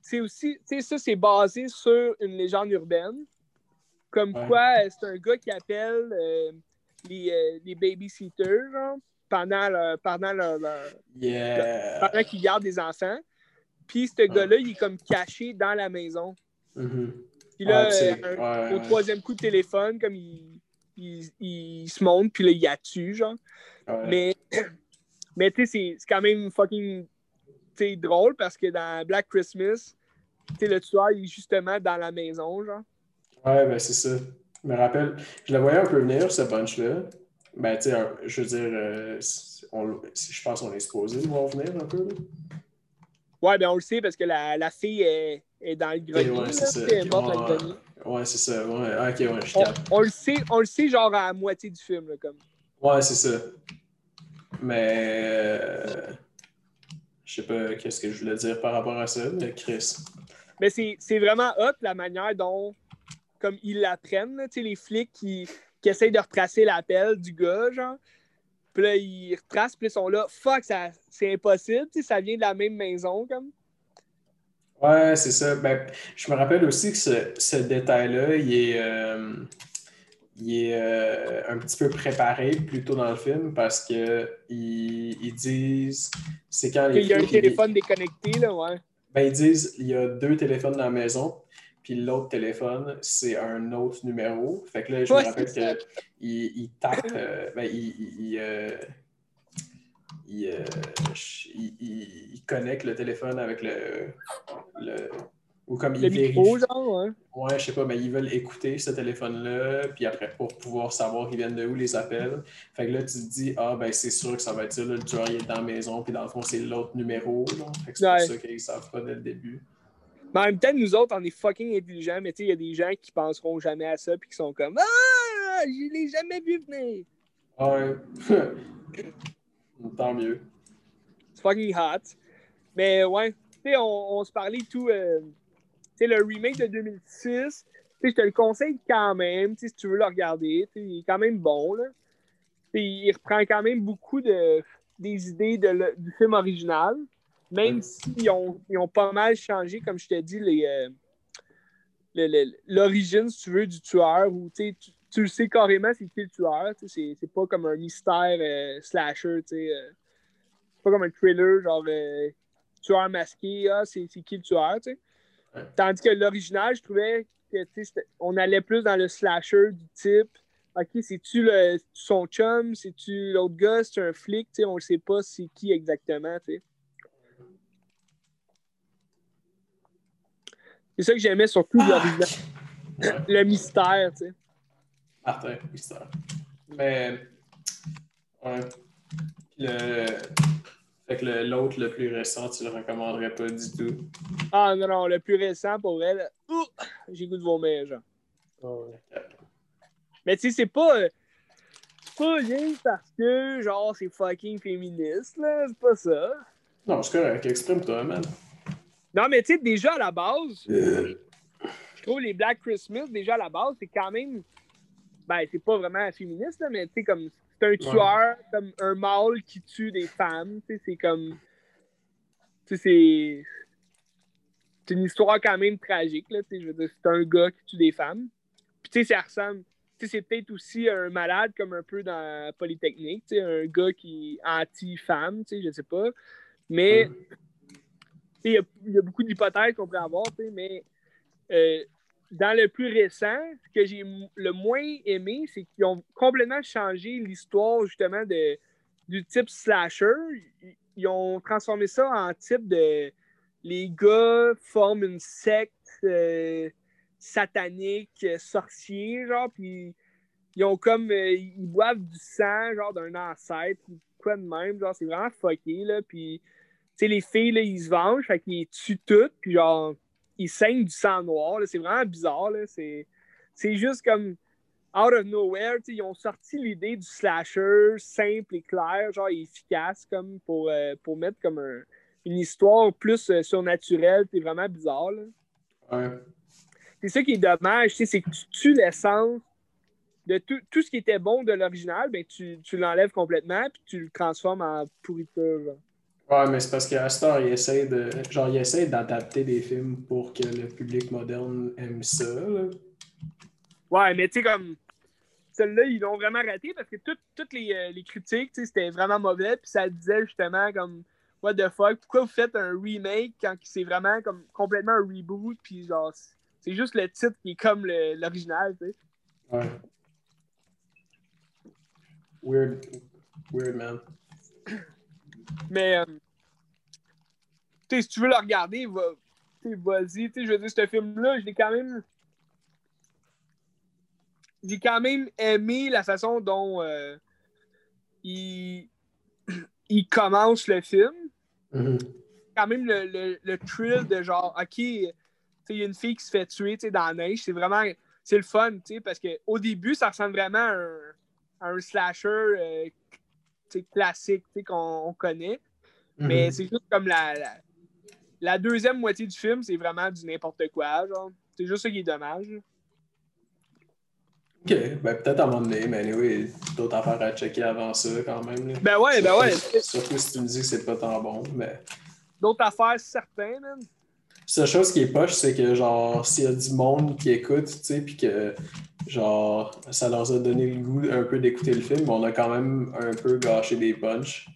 c'est aussi, tu sais, ça, c'est basé sur une légende urbaine. Comme Ouais. quoi, euh, c'est un gars qui appelle euh, les, euh, les babysitters, genre, pendant leur, pendant leur, leur- Yeah. pendant qu'ils gardent des enfants. Puis ce gars-là, il est comme caché dans la maison. Mhm. Puis là, Ouais, c'est- euh, ouais, au troisième coup de téléphone, comme il, il, il se monte, puis là, il a tue, genre. Mais, mais tu sais, c'est- quand même fucking drôle parce que dans Black Christmas, tu le tueur il est justement dans la maison, genre. Ouais, ben c'est ça. Je me rappelle, je le voyais un peu venir, ce bunch-là. Ben, tu sais, je veux dire, euh, on- je pense qu'on est supposé le voir venir un peu. Ouais, ben on le sait parce que la, la fille est, est dans le grenier. ouais, c'est ça. Ouais. Ouais, c'est ça. Ouais, ah, ok, ouais, je On, le sait, on le sait genre à la moitié du film, là, comme. Ouais, c'est ça. Mais. euh, je sais pas qu'est-ce que je voulais dire par rapport à ça, mais Chris. Mais c'est vraiment hot la manière dont comme ils l'apprennent, tu sais, les flics qui, qui essayent de retracer l'appel du gars, genre. Puis là, ils retracent, puis ils sont là, fuck, ça, c'est impossible, tu sais, ça vient de la même maison, comme. Ouais, c'est ça. Ben, je me rappelle aussi que ce, ce détail-là, il est, euh, il est euh, un petit peu préparé plus tôt dans le film parce que ils, ils disent. C'est quand les Il y a un téléphone déconnecté, là, ouais. Ben, ils disent il y a deux téléphones dans la maison, puis l'autre téléphone, c'est un autre numéro. Fait que là, je Ouais, me rappelle qu'il il tape, euh, ben, il, il, il, euh, il, euh, il- il- il connecte le téléphone avec le. le ou comme Le il micro, vérifie. genre, ouais. Ouais, je sais pas, mais ils veulent écouter ce téléphone-là, puis après, pour pouvoir savoir ils viennent de où les appels. Fait que là, tu te dis, ah, ben, c'est sûr que ça va être ça, là, le tueur, il est dans la maison, puis dans le fond, c'est l'autre numéro, là. Fait que c'est Ouais. pour ça qu'ils savent pas dès le début. Mais en même temps, nous autres, on est fucking intelligents, mais tu sais, il y a des gens qui penseront jamais à ça, puis qui sont comme Ah, je l'ai jamais vu venir. Ouais. Tant mieux. C'est fucking hot. Mais ouais, tu sais, on, on se parlait tout. euh, tu sais, le remake de 2006, tu sais, je te le conseille quand même, tu sais, si tu veux le regarder. tu sais, Il est quand même bon, là. Tu sais, il reprend quand même beaucoup de, des idées de le- du film original, même s'ils ont, ils ont pas mal changé, comme je t'ai dit, les. euh, l'origine, si tu veux, du tueur, ou tu, sais, tu, sais carrément c'est qui le tueur, c'est, pas comme un mystère euh, slasher, euh, c'est pas comme un thriller, genre euh, tueur masqué, ah, c'est, qui le tueur. Tandis que l'original, je trouvais que, tu sais, c'était- on allait plus dans le slasher du type, ok, c'est-tu son chum, c'est-tu l'autre gars, c'est un flic, on ne sait pas c'est qui exactement, C'est ça que j'aimais surtout. Ouais. Le mystère, tu sais. Martin, mystère. Mais. Ouais. Le. Fait que l'autre, le plus récent, tu le recommanderais pas du tout. Ah non, non, le plus récent pour elle, ouh, j'ai goût de vomir, genre. Ouais. Mais tu sais, c'est pas. euh, c'est pas rien parce que, genre, c'est fucking féministe, là. C'est pas ça. Non, c'est correct. Exprime-toi, man. Non, mais tu sais, déjà à la base, je trouve les Black Christmas, déjà à la base, c'est quand même. Ben, c'est pas vraiment féministe, là, mais tu sais, comme. C'est un tueur, comme un mâle qui tue des femmes. Tu sais, c'est comme. Tu sais, c'est. C'est une histoire quand même tragique, là. Tu sais, je veux dire, c'est un gars qui tue des femmes. Puis, tu sais, ça ressemble. Tu sais, c'est peut-être aussi un malade, comme un peu dans Polytechnique. Tu sais, un gars qui est anti-femme, tu sais, je sais pas. Mais. Il y, a, beaucoup d'hypothèses qu'on pourrait avoir, mais euh, dans le plus récent, ce que j'ai le moins aimé, c'est qu'ils ont complètement changé l'histoire justement de, du type slasher. Ils, ont transformé ça en type de les gars forment une secte euh, satanique, euh, sorcier, genre, puis ils ont comme ils boivent du sang, genre d'un ancêtre, ou quoi de même, genre, c'est vraiment fucké, là, puis sais, les filles, là, ils se vengent, fait qu'ils tuent toutes, puis genre, ils saignent du sang noir. là. C'est vraiment bizarre. là. C'est, c'est juste comme out of nowhere. Ils ont sorti l'idée du slasher simple et clair, genre efficace, comme pour, euh, pour mettre comme un- une histoire plus euh, surnaturelle. C'est vraiment bizarre. là. Ouais. C'est ça qui est dommage, c'est que tu tues l'essence de tout, tout ce qui était bon de l'original, ben tu, tu l'enlèves complètement puis tu le transformes en pourriture. genre. Ouais, mais c'est parce qu'à Star, il essaie de. Genre, il essaie d'adapter des films pour que le public moderne aime ça. Là. Ouais, mais tu sais, comme. Celle-là, ils l'ont vraiment raté parce que tout- toutes les, euh, les critiques, tu sais, c'était vraiment mauvais. Puis ça disait justement comme. What the fuck, pourquoi vous faites un remake quand c'est vraiment comme complètement un reboot? Puis genre, c'est- juste le titre qui est comme l'original, tu sais. Ouais. Weird. Weird, man. Mais. euh, si tu veux le regarder, va- vas-y. Je veux dire, ce film-là, je l'ai quand même. J'ai quand même aimé la façon dont euh, il... il commence le film. Mhm. Quand même le, le, le thrill de genre, OK, il y a une fille qui se fait tuer dans la neige. C'est vraiment. C'est le fun, parce qu'au début, ça ressemble vraiment à un, à un slasher euh, classique tu sais, qu'on on connaît. Mais Mhm. c'est juste comme la, la, la deuxième moitié du film, c'est vraiment du n'importe quoi. C'est juste ça qui est dommage. Ok, ben peut-être à un moment donné, mais anyway, d'autres affaires à checker avant ça quand même. là. Ben ouais, ben ouais. Surtout- Surtout si tu me dis que c'est pas tant bon, mais. D'autres affaires certaines, man. Seule chose qui est poche, c'est que genre, s'il y a du monde qui écoute, tu sais, puis que genre, ça leur a donné le goût un peu d'écouter le film, mais on a quand même un peu gâché des punchs.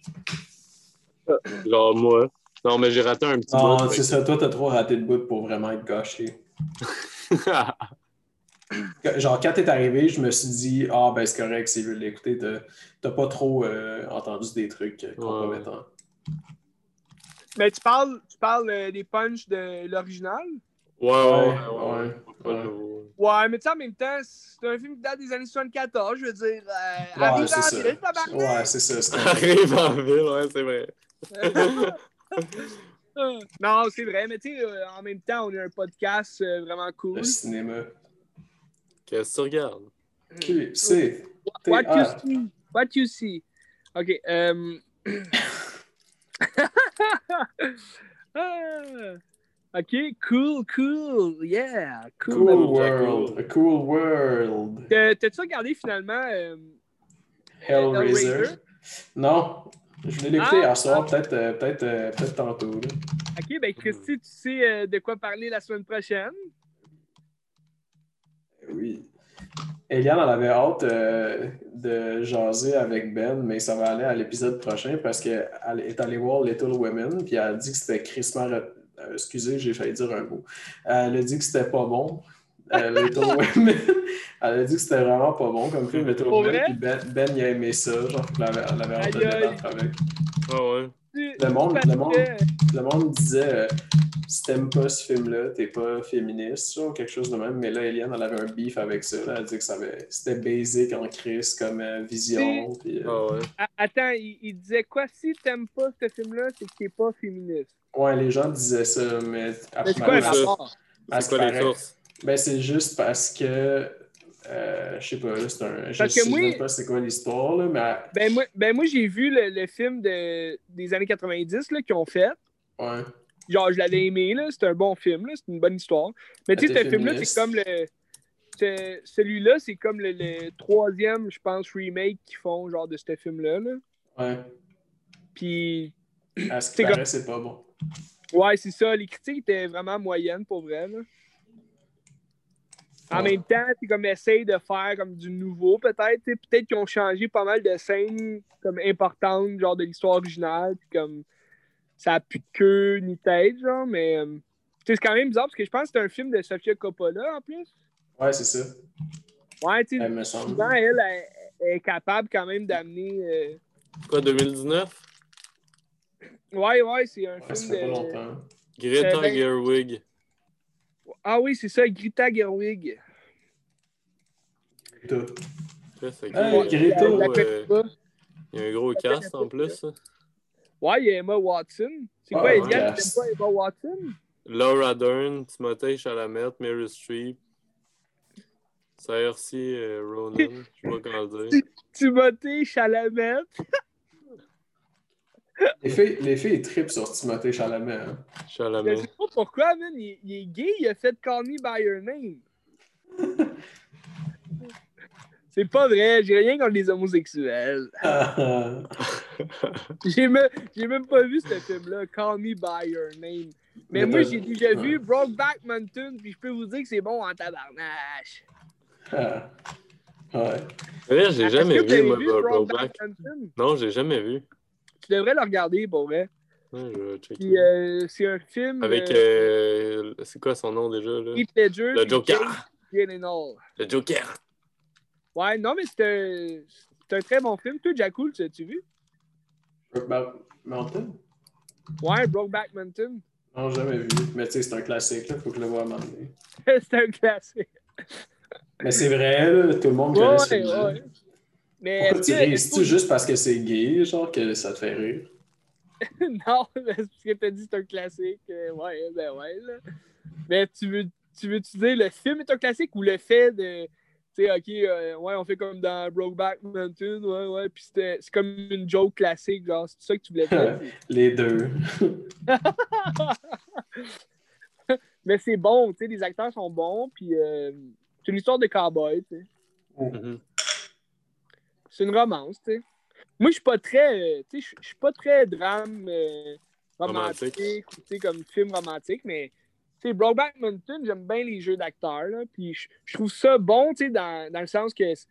Genre moi. Non, mais j'ai raté un petit Non, bout. c'est ça, toi, t'as trop raté de bout pour vraiment être gâché. Genre, quand t'es arrivé, je me suis dit, ah, ben c'est correct, s'il veut l'écouter, t'as- t'as pas trop euh, entendu des trucs euh, compromettants. Mais tu parles, tu parles euh, des punchs de l'original? ouais, ouais, ouais. Ouais, mais tu sais, en même temps, c'est un film qui date des années 74, je veux dire. Euh, Ouais, arrive c'est dans ça. la ville, tabarnak! Ouais, c'est ça. Arrive en ville, ouais, c'est vrai. non, c'est vrai, mais tu sais, euh, en même temps, on est un podcast euh, vraiment cool. Le cinéma. Qu'est-ce que tu regardes? Q, C, What you A. see? What you see? OK. euh, ah, OK, cool, cool. Yeah, cool. Cool Cool. world. A cool world. T'as-tu regardé finalement euh, Hellraiser? Hellraiser? Non. Je voulais l'écouter Ah, hier soir, ah. peut-être euh, peut-être euh, peut-être tantôt. là. OK, ben Christy, tu sais euh, de quoi parler la semaine prochaine? Oui. Eliane, elle avait hâte euh, de jaser avec Ben, mais ça va aller à l'épisode prochain parce qu'elle est allée voir Little Women, puis elle a dit que c'était crissement. re- euh, excusez, j'ai failli dire un mot. Elle a dit que c'était pas bon. euh, Little Women. Elle a dit que c'était vraiment pas bon comme film, Little Women, puis Ben, ben, il a aimé ça, genre, elle avait, elle avait hâte de débattre avec. Ah ouais. Le monde- le monde- Le monde disait euh, si t'aimes pas ce film-là, t'es pas féministe, ça, ou quelque chose de même. Mais là, Eliane, elle avait un beef avec ça. là. Elle dit que ça avait- c'était basic en crise comme euh, vision. puis, euh, Ah ouais. Ah, Attends, il, il disait quoi? Si t'aimes pas ce film-là, c'est que t'es pas féministe. Ouais, les gens disaient ça, mais Mais c'est quoi C'est quoi les sources? Ben, c'est juste parce que. Euh, je sais pas, là, c'est un. Je Parce que sais moi- même pas c'est quoi l'histoire, là, mais. Ben moi, ben moi j'ai vu le, le film de, des années 90 là, qu'ils ont fait. Ouais. Genre, je l'avais aimé, là. C'est un bon film, là. C'est une bonne histoire. Mais tu sais, ce film-là, c'est comme le. c'est- Celui-là, c'est comme le, le troisième, je pense, remake qu'ils font, genre, de ce film-là. Là. Ouais. Puis, À ce qui paraît, c'est pas bon. ouais, c'est ça. Les critiques étaient vraiment moyennes, pour vrai, là. En Ouais. même temps, c'est comme essaye de faire comme du nouveau, peut-être. Peut-être qu'ils ont changé pas mal de scènes comme importantes, genre de l'histoire originale. Puis comme ça a plus de queue ni tête, genre, mais euh, c'est quand même bizarre parce que je pense que c'est un film de Sofia Coppola en plus. Ouais, c'est ça. Ouais, tu sais, Elle me semble. souvent, elle, elle, elle est capable quand même d'amener. euh, Quoi, 2019? Ouais, ouais, c'est un Ouais, ça film fait pas de. longtemps. Greta Gerwig. Ah oui, c'est ça, Greta Gerwig. Tout. C'est Hey, Greta. euh, euh. Il y a un gros cast en plus. Ouais, il y a Emma Watson. C'est Ah, quoi, ouais. Eliane, t'aimes pas Emma Watson? Laura Dern, Timothée Chalamet, Mary Streep. Cersei euh, Ronan, je sais pas comment le dire. Timothée Chalamet. Les filles, les filles trippent sur Timothée Chalamet. hein. Je sais pas pourquoi, man. Il, il est gay, il a fait Call Me By Your Name. C'est pas vrai, j'ai rien contre les homosexuels. J'ai même, j'ai même pas vu ce film-là, Call Me By Your Name. Mais Mais moi, j'ai déjà vu ouais. Brokeback Mountain, puis je peux vous dire que c'est bon en tabarnache. Ah. ouais. J'ai jamais vu, vu Brokeback. Mountain? Non, j'ai jamais vu. Tu devrais le regarder, pour vrai. Ouais, je vais checker. Puis euh, c'est un film... Avec. euh, euh, c'est quoi son nom déjà? Là? Heath Ledger, Le Joker. Le Joker. Ouais, non, mais c'est un, c'est un très bon film. Toi, Jacoul, tu l'as-tu vu? Brokeback Mountain? Ouais, Brokeback Mountain. Non, jamais vu. Mais tu sais, c'est un classique, là. Faut que je le vois à un moment donné. c'est un classique. Mais c'est vrai, là, tout le monde connaît Ouais, celui-là. ouais. Mais Pourquoi tu ris? C'est-tu juste parce que c'est gay, genre, que ça te fait rire? non, mais c'est parce que t'as dit c'est un classique. euh, ouais, ben ouais, là. Mais tu veux, tu veux -tu dire le film est un classique ou le fait de. Tu sais, ok, euh, ouais, on fait comme dans Brokeback Mountain, ouais, ouais, puis c'est comme une joke classique, genre, c'est ça que tu voulais dire? Les deux. Mais c'est bon, tu sais, les acteurs sont bons, puis euh, c'est une histoire de cowboy, tu sais. Mhm. C'est une romance, tu sais. Moi, je suis pas très, euh, tu sais, je- suis pas très drame euh, romantique, Romantique. ou tu sais, comme film romantique, mais tu sais, Brokeback Mountain, j'aime bien les jeux d'acteurs, là, puis je, trouve ça bon, tu sais, dans, dans le sens que c'est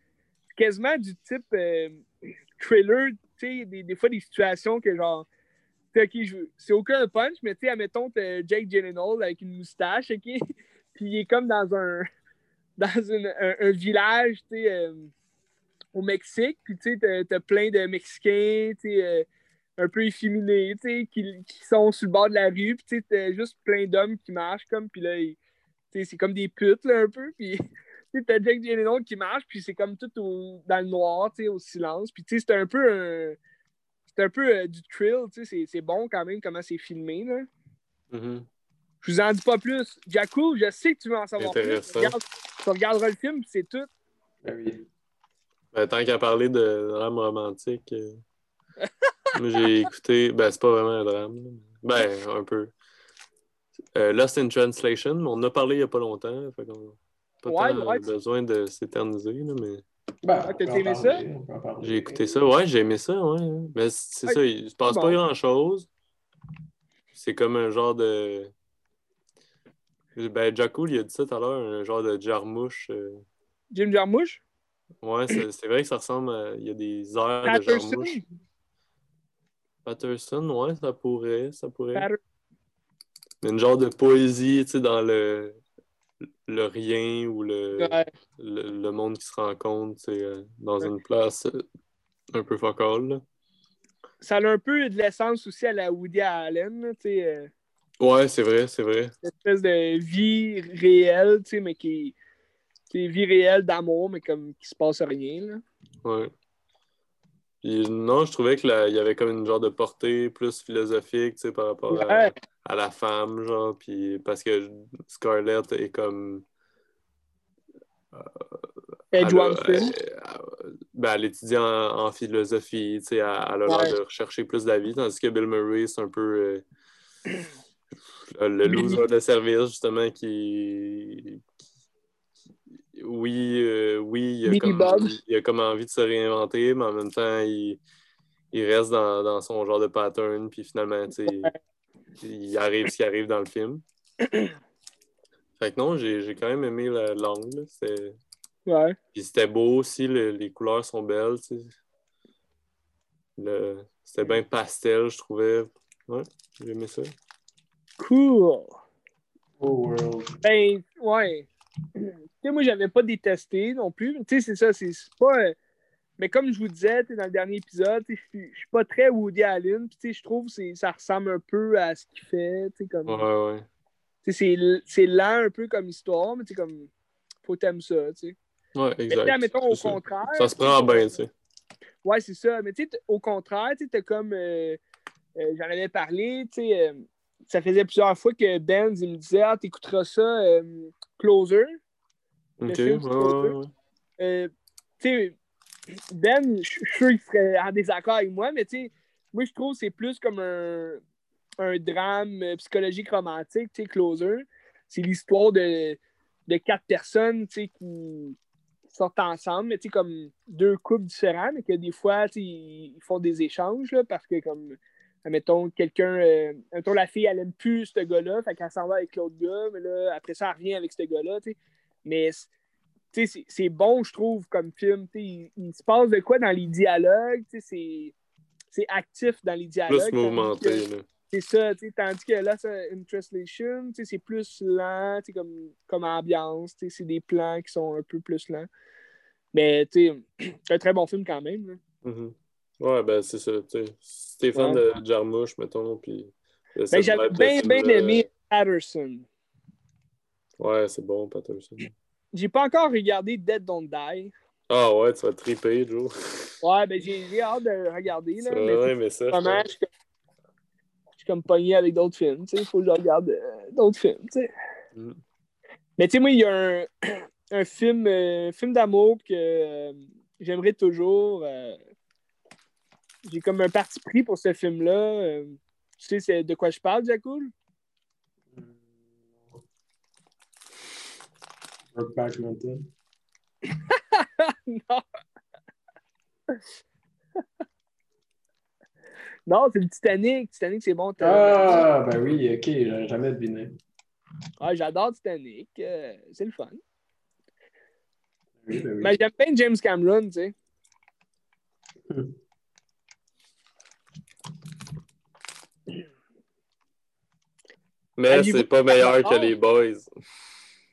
quasiment du type euh, thriller, tu sais, des, des fois des situations que genre, tu sais, ok, je c'est aucun punch, mais tu sais, admettons, t'as Jake Gyllenhaal avec une moustache, ok, puis il est comme dans un, dans une- un, un village, tu sais, euh, au Mexique, puis tu sais, t'as- plein de Mexicains, tu sais, euh, un peu efféminés, tu sais, qui, qui sont sur le bord de la rue, puis tu sais, t'as juste plein d'hommes qui marchent comme, puis là, tu c'est comme des putes, là, un peu, puis tu sais, t'as Jake Gyllenhaal qui marche, puis c'est comme tout au- dans le noir, tu sais, au silence, puis tu sais, c'est un peu un... C'est un peu euh, du thrill, tu sais, c'est- bon quand même comment c'est filmé, là. Mhm. Je vous en dis pas plus. Jacko, je sais que tu veux en savoir plus. Regarde, tu regarderas le film, c'est tout. Ben oui. Ben, tant qu'à parler de drame romantique, euh, j'ai écouté. Ben, c'est pas vraiment un drame. Ben, un peu. Euh, Lost in Translation, mais on en a parlé il y a pas longtemps. Fait qu'on pas Ouais, tant ouais. besoin de s'éterniser, là, mais Ben, Ah, t'as aimé ça? j'ai écouté ça. Ouais, j'ai aimé ça, ouais. hein. Mais c'est ça, il se passe bon. pas grand chose. C'est comme un genre de. Ben, Jacko, il a dit ça tout à l'heure, un genre de jarmouche. euh, Jim Jarmusch? Ouais, c'est vrai que ça ressemble à. Il y a des airs de Patterson? jarmouche. Patterson, ouais, ça pourrait, ça pourrait. Patter- Mais une genre de poésie, tu sais, dans le, le rien ou le, Ouais. le, le monde qui se rencontre, tu sais, euh, dans une place euh, un peu focale. Ça a un peu de l'essence aussi à la Woody Allen, tu sais, euh, Ouais, c'est vrai, c'est vrai. une espèce de vie réelle, tu sais, mais qui qui est vie réelle d'amour, mais comme qui se passe rien, là. Ouais. Puis non, je trouvais qu'il y avait comme une genre de portée plus philosophique, tu sais, par rapport à, Ouais. à la femme, genre, puis parce que Scarlett est comme... Edge elle, ben, elle étudie en, en philosophie, tu sais, elle, a l'air Ouais. de rechercher plus de la vie, tandis que Bill Murray, c'est un peu euh, le, loser de service, justement, qui... oui, euh, oui, il a, comme, Bob. il a comme envie de se réinventer, mais en même temps, il, il reste dans, dans son genre de pattern, puis finalement, tu sais, il arrive ce qui arrive dans le film. Fait que non, j'ai j'ai quand même aimé la langue. C'était- Ouais. puis c'était beau aussi, le- les couleurs sont belles, tu sais. Le- C'était bien pastel, je trouvais. Ouais, j'ai aimé ça. Cool. Oh, world. Ben, ouais. Sais, moi, j'avais pas détesté non plus. Tu sais, c'est ça, c'est pas. euh, Mais comme je vous disais dans le dernier épisode, je suis- je suis pas très Woody Allen. Puis, je trouve que ça ressemble un peu à ce qu'il fait. Comme, Ouais, c'est lent un peu comme histoire, mais comme. Faut que t'aimes ça. tu sais. Ouais, Mais, exact. admettons, au C'est ça. contraire. Ça se prend bien, tu sais. Ouais, c'est ça. Mais tu sais, t- au contraire, tu sais, comme. euh, euh, J'en avais parlé, tu sais. euh, ça faisait plusieurs fois que Ben, il me disait Ah, t'écouteras ça, euh, Closer. Le film, ouais, ouais. Euh, Ben, je suis sûr qu'il serait en désaccord avec moi, mais tu sais, moi, je trouve que c'est plus comme un, un drame euh, psychologique romantique, tu sais, Closer. C'est l'histoire de, de quatre personnes, tu sais, qui sortent ensemble, mais tu sais, comme deux couples différents, mais que des fois, tu sais, ils ils font des échanges, là, parce que, comme, admettons, quelqu'un, euh, admettons, la fille, elle aime plus ce gars-là, fait qu'elle s'en va avec l'autre gars, mais là, après ça, elle revient avec ce gars-là, tu sais. Mais tu sais, c'est- bon, je trouve, comme film. Tu sais, Il, il se passe de quoi dans les dialogues. tu sais, C'est c'est actif dans les dialogues. Plus tandis mouvementé, que- là. C'est ça, tu sais, tandis que là, ça, une translation, tu sais, c'est plus lent, tu sais, comme, comme ambiance, tu sais, c'est des plans qui sont un peu plus lents. Mais, tu sais, c'est un très bon film quand même. là. Mhm. Ouais, ben c'est ça. Si t'es fan Ouais. de Jarmouche, mettons, puis Ben, j'avais bien, bien aimé Patterson. Ouais, c'est bon, Patterson. J'ai pas encore regardé Dead Don't Die. Ah ouais, tu vas triper, Joe. Ouais, ben j'ai hâte de regarder. Là, mais ouais, mais ça, je vraiment, pense. je suis comme, je suis comme pogné avec d'autres films. Il faut que je regarde euh, d'autres films. tu sais. Mm. Mais tu sais, moi, il y a un, un film, euh, film d'amour que euh, j'aimerais toujours. J'ai comme un parti pris pour ce film-là. euh, tu sais c'est de quoi je parle, Jacoul? Brokeback Mountain. non. non, c'est le Titanic. Titanic, c'est bon. Ah, ben oui, ok, j'aurais jamais deviné. Ah, J'adore Titanic. euh, c'est le fun. Oui, ben oui. Mais j'aime bien James Cameron, tu sais. Mais c'est pas meilleur que les Boys.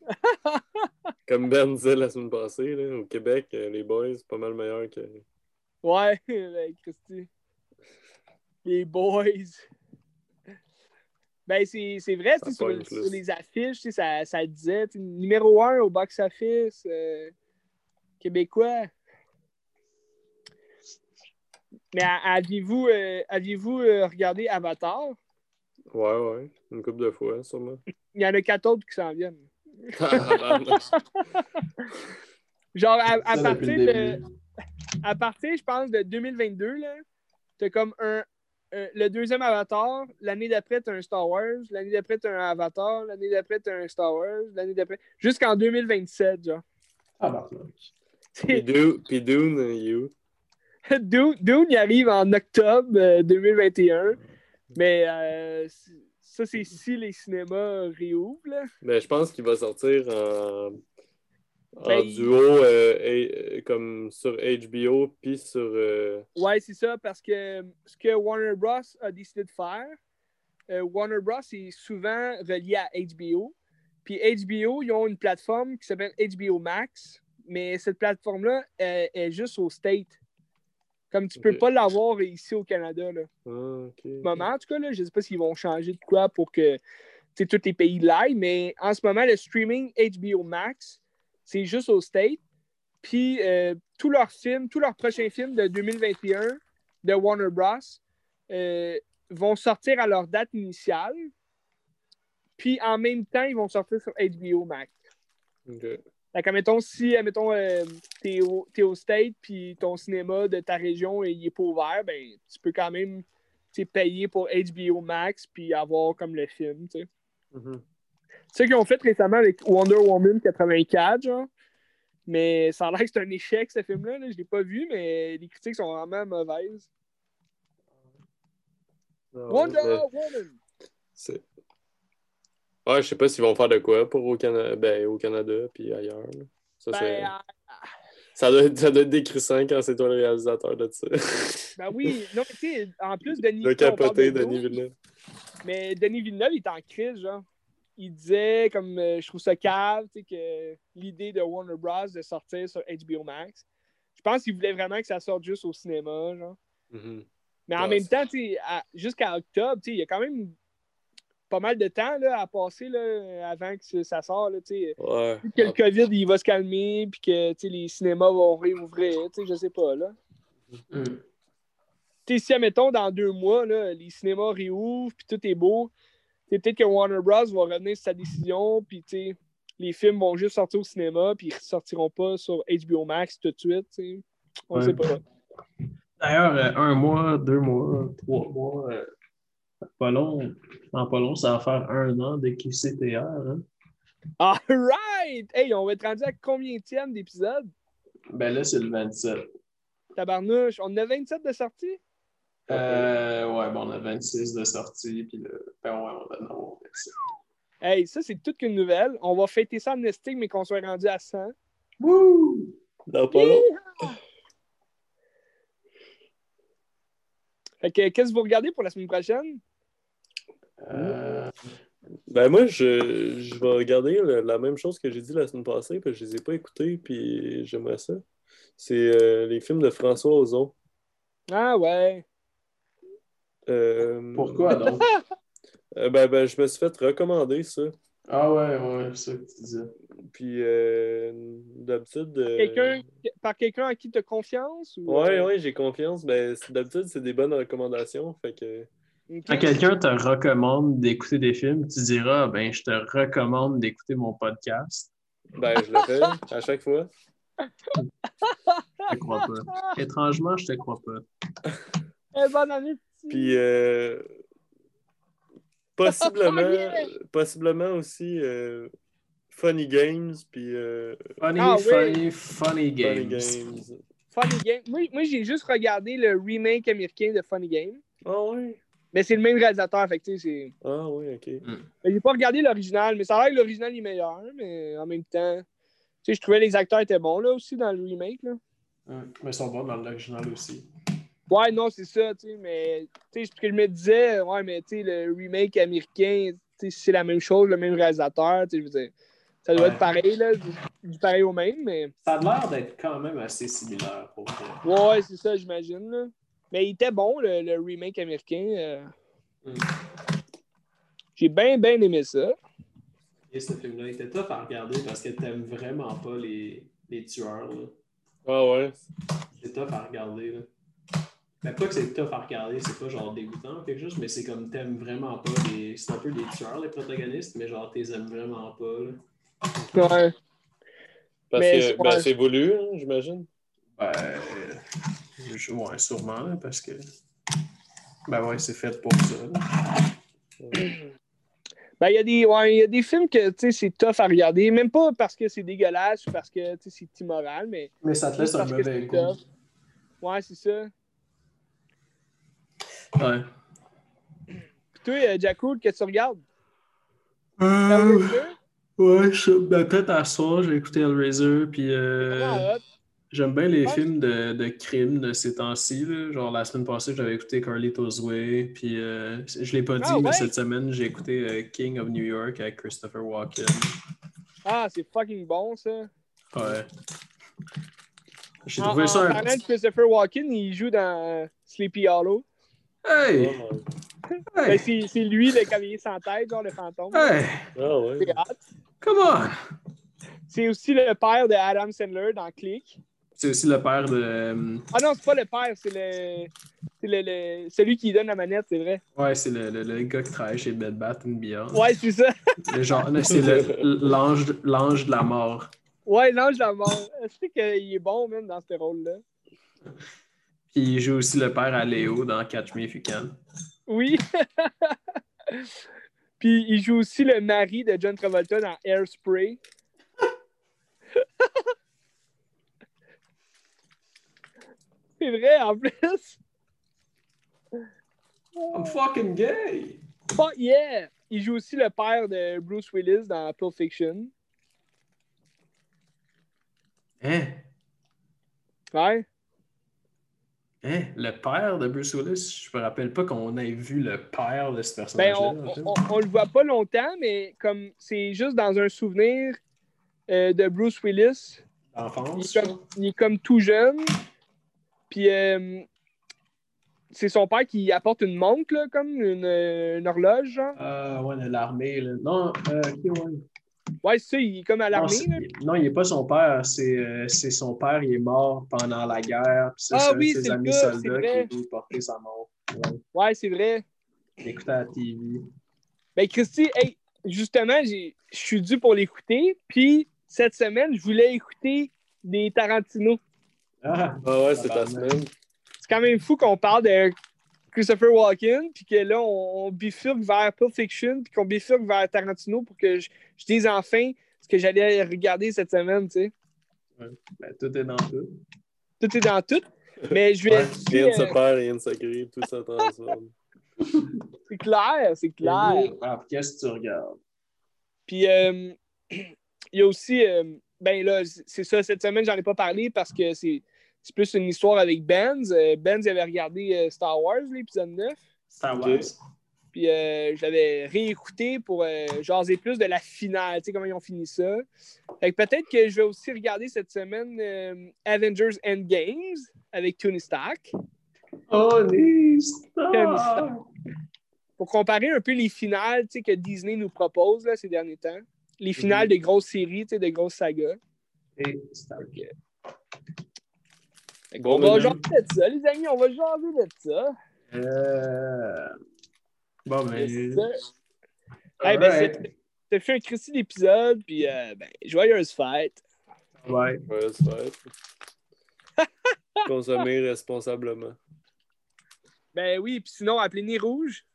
Comme Ben disait la semaine passée, là, au Québec, euh, les Boys, c'est pas mal meilleur que. Ouais, ben, Christy. Les boys. Ben, c'est vrai, sur, sur les affiches, ça, ça disait numéro un au box-office euh, québécois. Mais aviez-vous euh, euh, regardé Avatar? Ouais, ouais, une couple de fois, sûrement. Il y en a quatre autres qui s'en viennent. Genre, à, partir de, à partir, je pense, de 2022, là, t'as comme un, un- le deuxième Avatar, l'année d'après, t'as un Star Wars, l'année d'après, t'as un Avatar, l'année d'après, t'as un Star Wars, l'année d'après, jusqu'en 2027, genre. Ah, bah, Puis Dune, euh, Dune, il arrive en octobre euh, 2021, mais euh, ça, c'est si les cinémas réouvrent, là. Ben, je pense qu'il va sortir en, en Ben, duo euh, euh, comme sur HBO puis sur. euh, Ouais, c'est ça, parce que ce que Warner Bros. a décidé de faire, Warner Bros. est souvent relié à HBO. Puis HBO, ils ont une plateforme qui s'appelle HBO Max, mais cette plateforme-là est juste au State. Comme tu peux pas l'avoir ici au Canada. Là. Ah, moment, en tout cas, là, je sais pas s'ils vont changer de quoi pour que tous les pays l'aillent, mais en ce moment, le streaming HBO Max, c'est juste au State. Puis euh, tous leurs films, tous leurs prochains films de 2021 de Warner Bros. euh, vont sortir à leur date initiale. Puis en même temps, ils vont sortir sur HBO Max. Fait que, mettons, si, admettons, euh, t'es au, t'es au State, puis ton cinéma de ta région, il est pas ouvert, ben, tu peux quand même, payer pour HBO Max, puis avoir comme le film, tu sais. C'est ce qu'ils ont fait récemment avec Wonder Woman 84, genre. Mais ça a l'air que c'est un échec, ce film-là. là. Je l'ai pas vu, mais les critiques sont vraiment mauvaises. Ah, Wonder mais Woman! Ouais, je sais pas s'ils vont faire de quoi pour au, Cana... ben, au Canada puis ailleurs. là. Ça, Ben, euh, ça, doit être... ça doit être décrissant quand c'est toi le réalisateur de ça. ben oui, non, mais tu sais, en plus, Denis Le capoté, de Denis Villeneuve. Mais Denis Villeneuve, il est en crise, genre. Il disait, comme euh, je trouve ça cave, tu sais, que l'idée de Warner Bros. de sortir sur HBO Max, je pense qu'il voulait vraiment que ça sorte juste au cinéma, genre. Mhm. Mais en Ouais, même temps, jusqu'à octobre, il y a quand même pas mal de temps là, à passer là, avant que ça sorte, là, tu sais. Ouais. que le COVID il va se calmer puis que tu sais, les cinémas vont réouvrir, tu sais, je sais pas là. Sais, si admettons dans deux mois, là, les cinémas réouvrent puis tout est beau, peut-être que Warner Bros. va revenir sur sa décision puis tu sais, les films vont juste sortir au cinéma puis ils sortiront pas sur HBO Max tout de suite. On Ouais. sait pas. D'ailleurs, euh, un mois, deux mois, trois mois, euh, pas long. Dans pas long, ça va faire un an de QCTR. Hein? Alright! Hey, on va être rendu à combien de d'épisode? Ben là, c'est le 27. Tabarnouche, on a 27 de sortie? Euh, ouais, bon, on a 26 de sortie, puis le. Ben ouais, on a non, 27. Hey, ça, c'est toute qu'une nouvelle. On va fêter ça en mais qu'on soit rendu à 100. Wouh! Dans pas long. Qu'est-ce que vous regardez pour la semaine prochaine? Euh, Ben moi, je, je vais regarder le- la même chose que j'ai dit la semaine passée, parce que je les ai pas écoutés, puis j'aimerais ça. C'est euh, les films de François Ozon. Ah ouais. Euh, pourquoi donc? Euh, ben, ben, je me suis fait recommander ça. Ah ouais, ouais, c'est ça que tu disais. Puis euh, d'habitude. euh, Quelqu'un, par quelqu'un à qui tu as confiance? Ou, Ouais, euh, ouais, j'ai confiance. Ben, c'est- d'habitude, c'est des bonnes recommandations. Fait que. Quand quelqu'un te recommande d'écouter des films, tu diras ben je te recommande d'écouter mon podcast. Ben, je le fais à chaque fois. Je te crois pas. Étrangement, je te crois pas. Eh, bonne année, petit. Puis. euh, possiblement. Yeah! Possiblement aussi. euh, Funny Games. Puis. euh, Funny, Ah oui. funny, funny games. Funny Games. Funny Game. Moi, moi j'ai juste regardé le remake américain de Funny Game. Ah, oui. Mais c'est le même réalisateur, fait que tu sais, c'est. Ah, oui, ok. Mais j'ai pas regardé l'original, mais ça a l'air que l'original est meilleur, mais en même temps. Tu sais, je trouvais les acteurs étaient bons là aussi dans le remake. Là. Ouais, Mais ils sont bons dans l'original aussi. Ouais, non, c'est ça, tu sais, mais tu sais, ce que je me disais, ouais, mais tu sais, le remake américain, tu sais, c'est la même chose, le même réalisateur, tu sais, je veux dire, ça doit Ouais. être pareil, là, du, pareil au même, mais Ça a l'air d'être quand même assez similaire pour vrai. ouais, c'est ça, j'imagine, là. Mais il était bon, le, le remake américain. euh. Mm. J'ai bien, bien aimé ça. Et ce film-là était tough à regarder parce que t'aimes vraiment pas les, les tueurs. là. Ah, ouais. C'est tough à regarder. Là. Mais pas que c'est tough à regarder, c'est pas genre dégoûtant ou quelque chose, mais c'est comme t'aimes vraiment pas les. C'est un peu des tueurs, les protagonistes, mais genre t'es aimes vraiment pas. Là. Ouais. Parce Mais que c'est- ben, c'est voulu, hein, j'imagine. Ben. je- ouais, sûrement, là, parce que. Ben ouais, c'est fait pour ça. là. Ben, il y, a des- ouais, il y a des films que, tu sais, c'est tough à regarder, même pas parce que c'est dégueulasse ou parce que, tu sais, c'est immoral, mais Mais ça te laisse un mauvais goût. Ouais, c'est ça. Ouais. Puis toi, euh, Jacko, qu'est-ce que tu regardes? Euh, Hellraiser? ouais, je- ben, peut-être à soir, j'ai écouté Hellraiser, puis euh, hot. j'aime bien les Ouais. films de, de crime de ces temps-ci. là. Genre, la semaine passée, j'avais écouté Carlito's Way, puis euh, je l'ai pas dit, Ah, mais ouais? cette semaine, j'ai écouté euh, King of New York avec Christopher Walken. Ah, c'est fucking bon, ça. Ouais. J'ai En, trouvé en ça un de petit... Christopher Walken, il joue dans euh, Sleepy Hollow. Hey! Ben, Hey! c'est c'est lui, le cavalier sans tête, genre le fantôme. Hey! Ah, ouais. C'est hot. Come on! C'est aussi le père de Adam Sandler dans Click. C'est aussi le père de... euh, Ah non, c'est pas le père, c'est le. C'est le, le- celui qui donne la manette, c'est vrai. Ouais, c'est le, le, le gars qui travaille chez Bed Bath Beyond. Ouais, c'est ça. Le genre, c'est le- l'ange l'ange de la mort. Ouais, l'ange de la mort. C'est qu'il est bon, même, dans ce rôle-là? Puis il joue aussi le père à Léo dans Catch Me If You Can. Oui. Puis il joue aussi le mari de John Travolta dans Airspray. C'est vrai, en plus. I'm fucking gay! Fuck yeah! Il joue aussi le père de Bruce Willis dans Pulp Fiction. Hein? Ouais. Hein? Le père de Bruce Willis? Je me rappelle pas qu'on ait vu le père de ce Ben, personnage-là. on, fait. on, on le voit pas longtemps, mais comme c'est juste dans un souvenir euh, de Bruce Willis. Il D'enfance, est, comme, il est comme tout jeune. Puis euh, c'est son père qui apporte une montre, là, comme une, euh, une horloge, genre. Ah, ouais, de l'armée, là. Non, euh, ok, ouais. Ouais, c'est ça, il est comme à l'armée. non, il n'est pas son père, c'est euh, c'est son père, il est mort pendant la guerre. Puis c'est Ah ça, oui, ses amis gars, soldats vrai. qui venu porter sa mort. Ouais. Ouais, c'est vrai. Il écoutait à la TV. Ben, Christy, hey, justement, je suis dû pour l'écouter. Puis cette semaine, je voulais écouter des Tarantino. Ah, Ah, ouais, c'est ta semaine. C'est quand même fou qu'on parle de Christopher Walken, puis que là, on, on bifurque vers Pulp Fiction, puis qu'on bifurque vers Tarantino pour que je, je dise enfin ce que j'allais regarder cette semaine, tu sais. ben, tout est dans tout. Tout est dans tout. Mais je vais. Rien ne se perd, rien ne se crée, tout se transforme. c'est clair, c'est clair. Ah, qu'est-ce que tu regardes? Puis euh, il y a aussi, euh, ben là, c'est ça, cette semaine, j'en ai pas parlé parce que c'est c'est plus une histoire avec Benz. Euh, Benz avait regardé euh, Star Wars, l'épisode 9. Star. Wars. Puis euh, je l'avais réécouté pour euh, jaser plus de la finale, tu sais, comment ils ont fini ça. Fait que peut-être que je vais aussi regarder cette semaine euh, Avengers Endgames avec Tony Stark. Tony Tony Stark! pour comparer un peu les finales tu sais, que Disney nous propose là, ces derniers temps. Les finales de grosses séries, tu sais, de grosses sagas. Et Star Fait Bon on va menu. jaser de ça, les amis, on va jaser de ça. Euh... Bon, ben. Sir. Hey, ben, T'as fait un Christy d'épisode, puis euh, ben, joyeuse fête. Ouais. C'est vrai. Consommer responsablement. Ben oui, puis sinon, appelez Nez Rouge.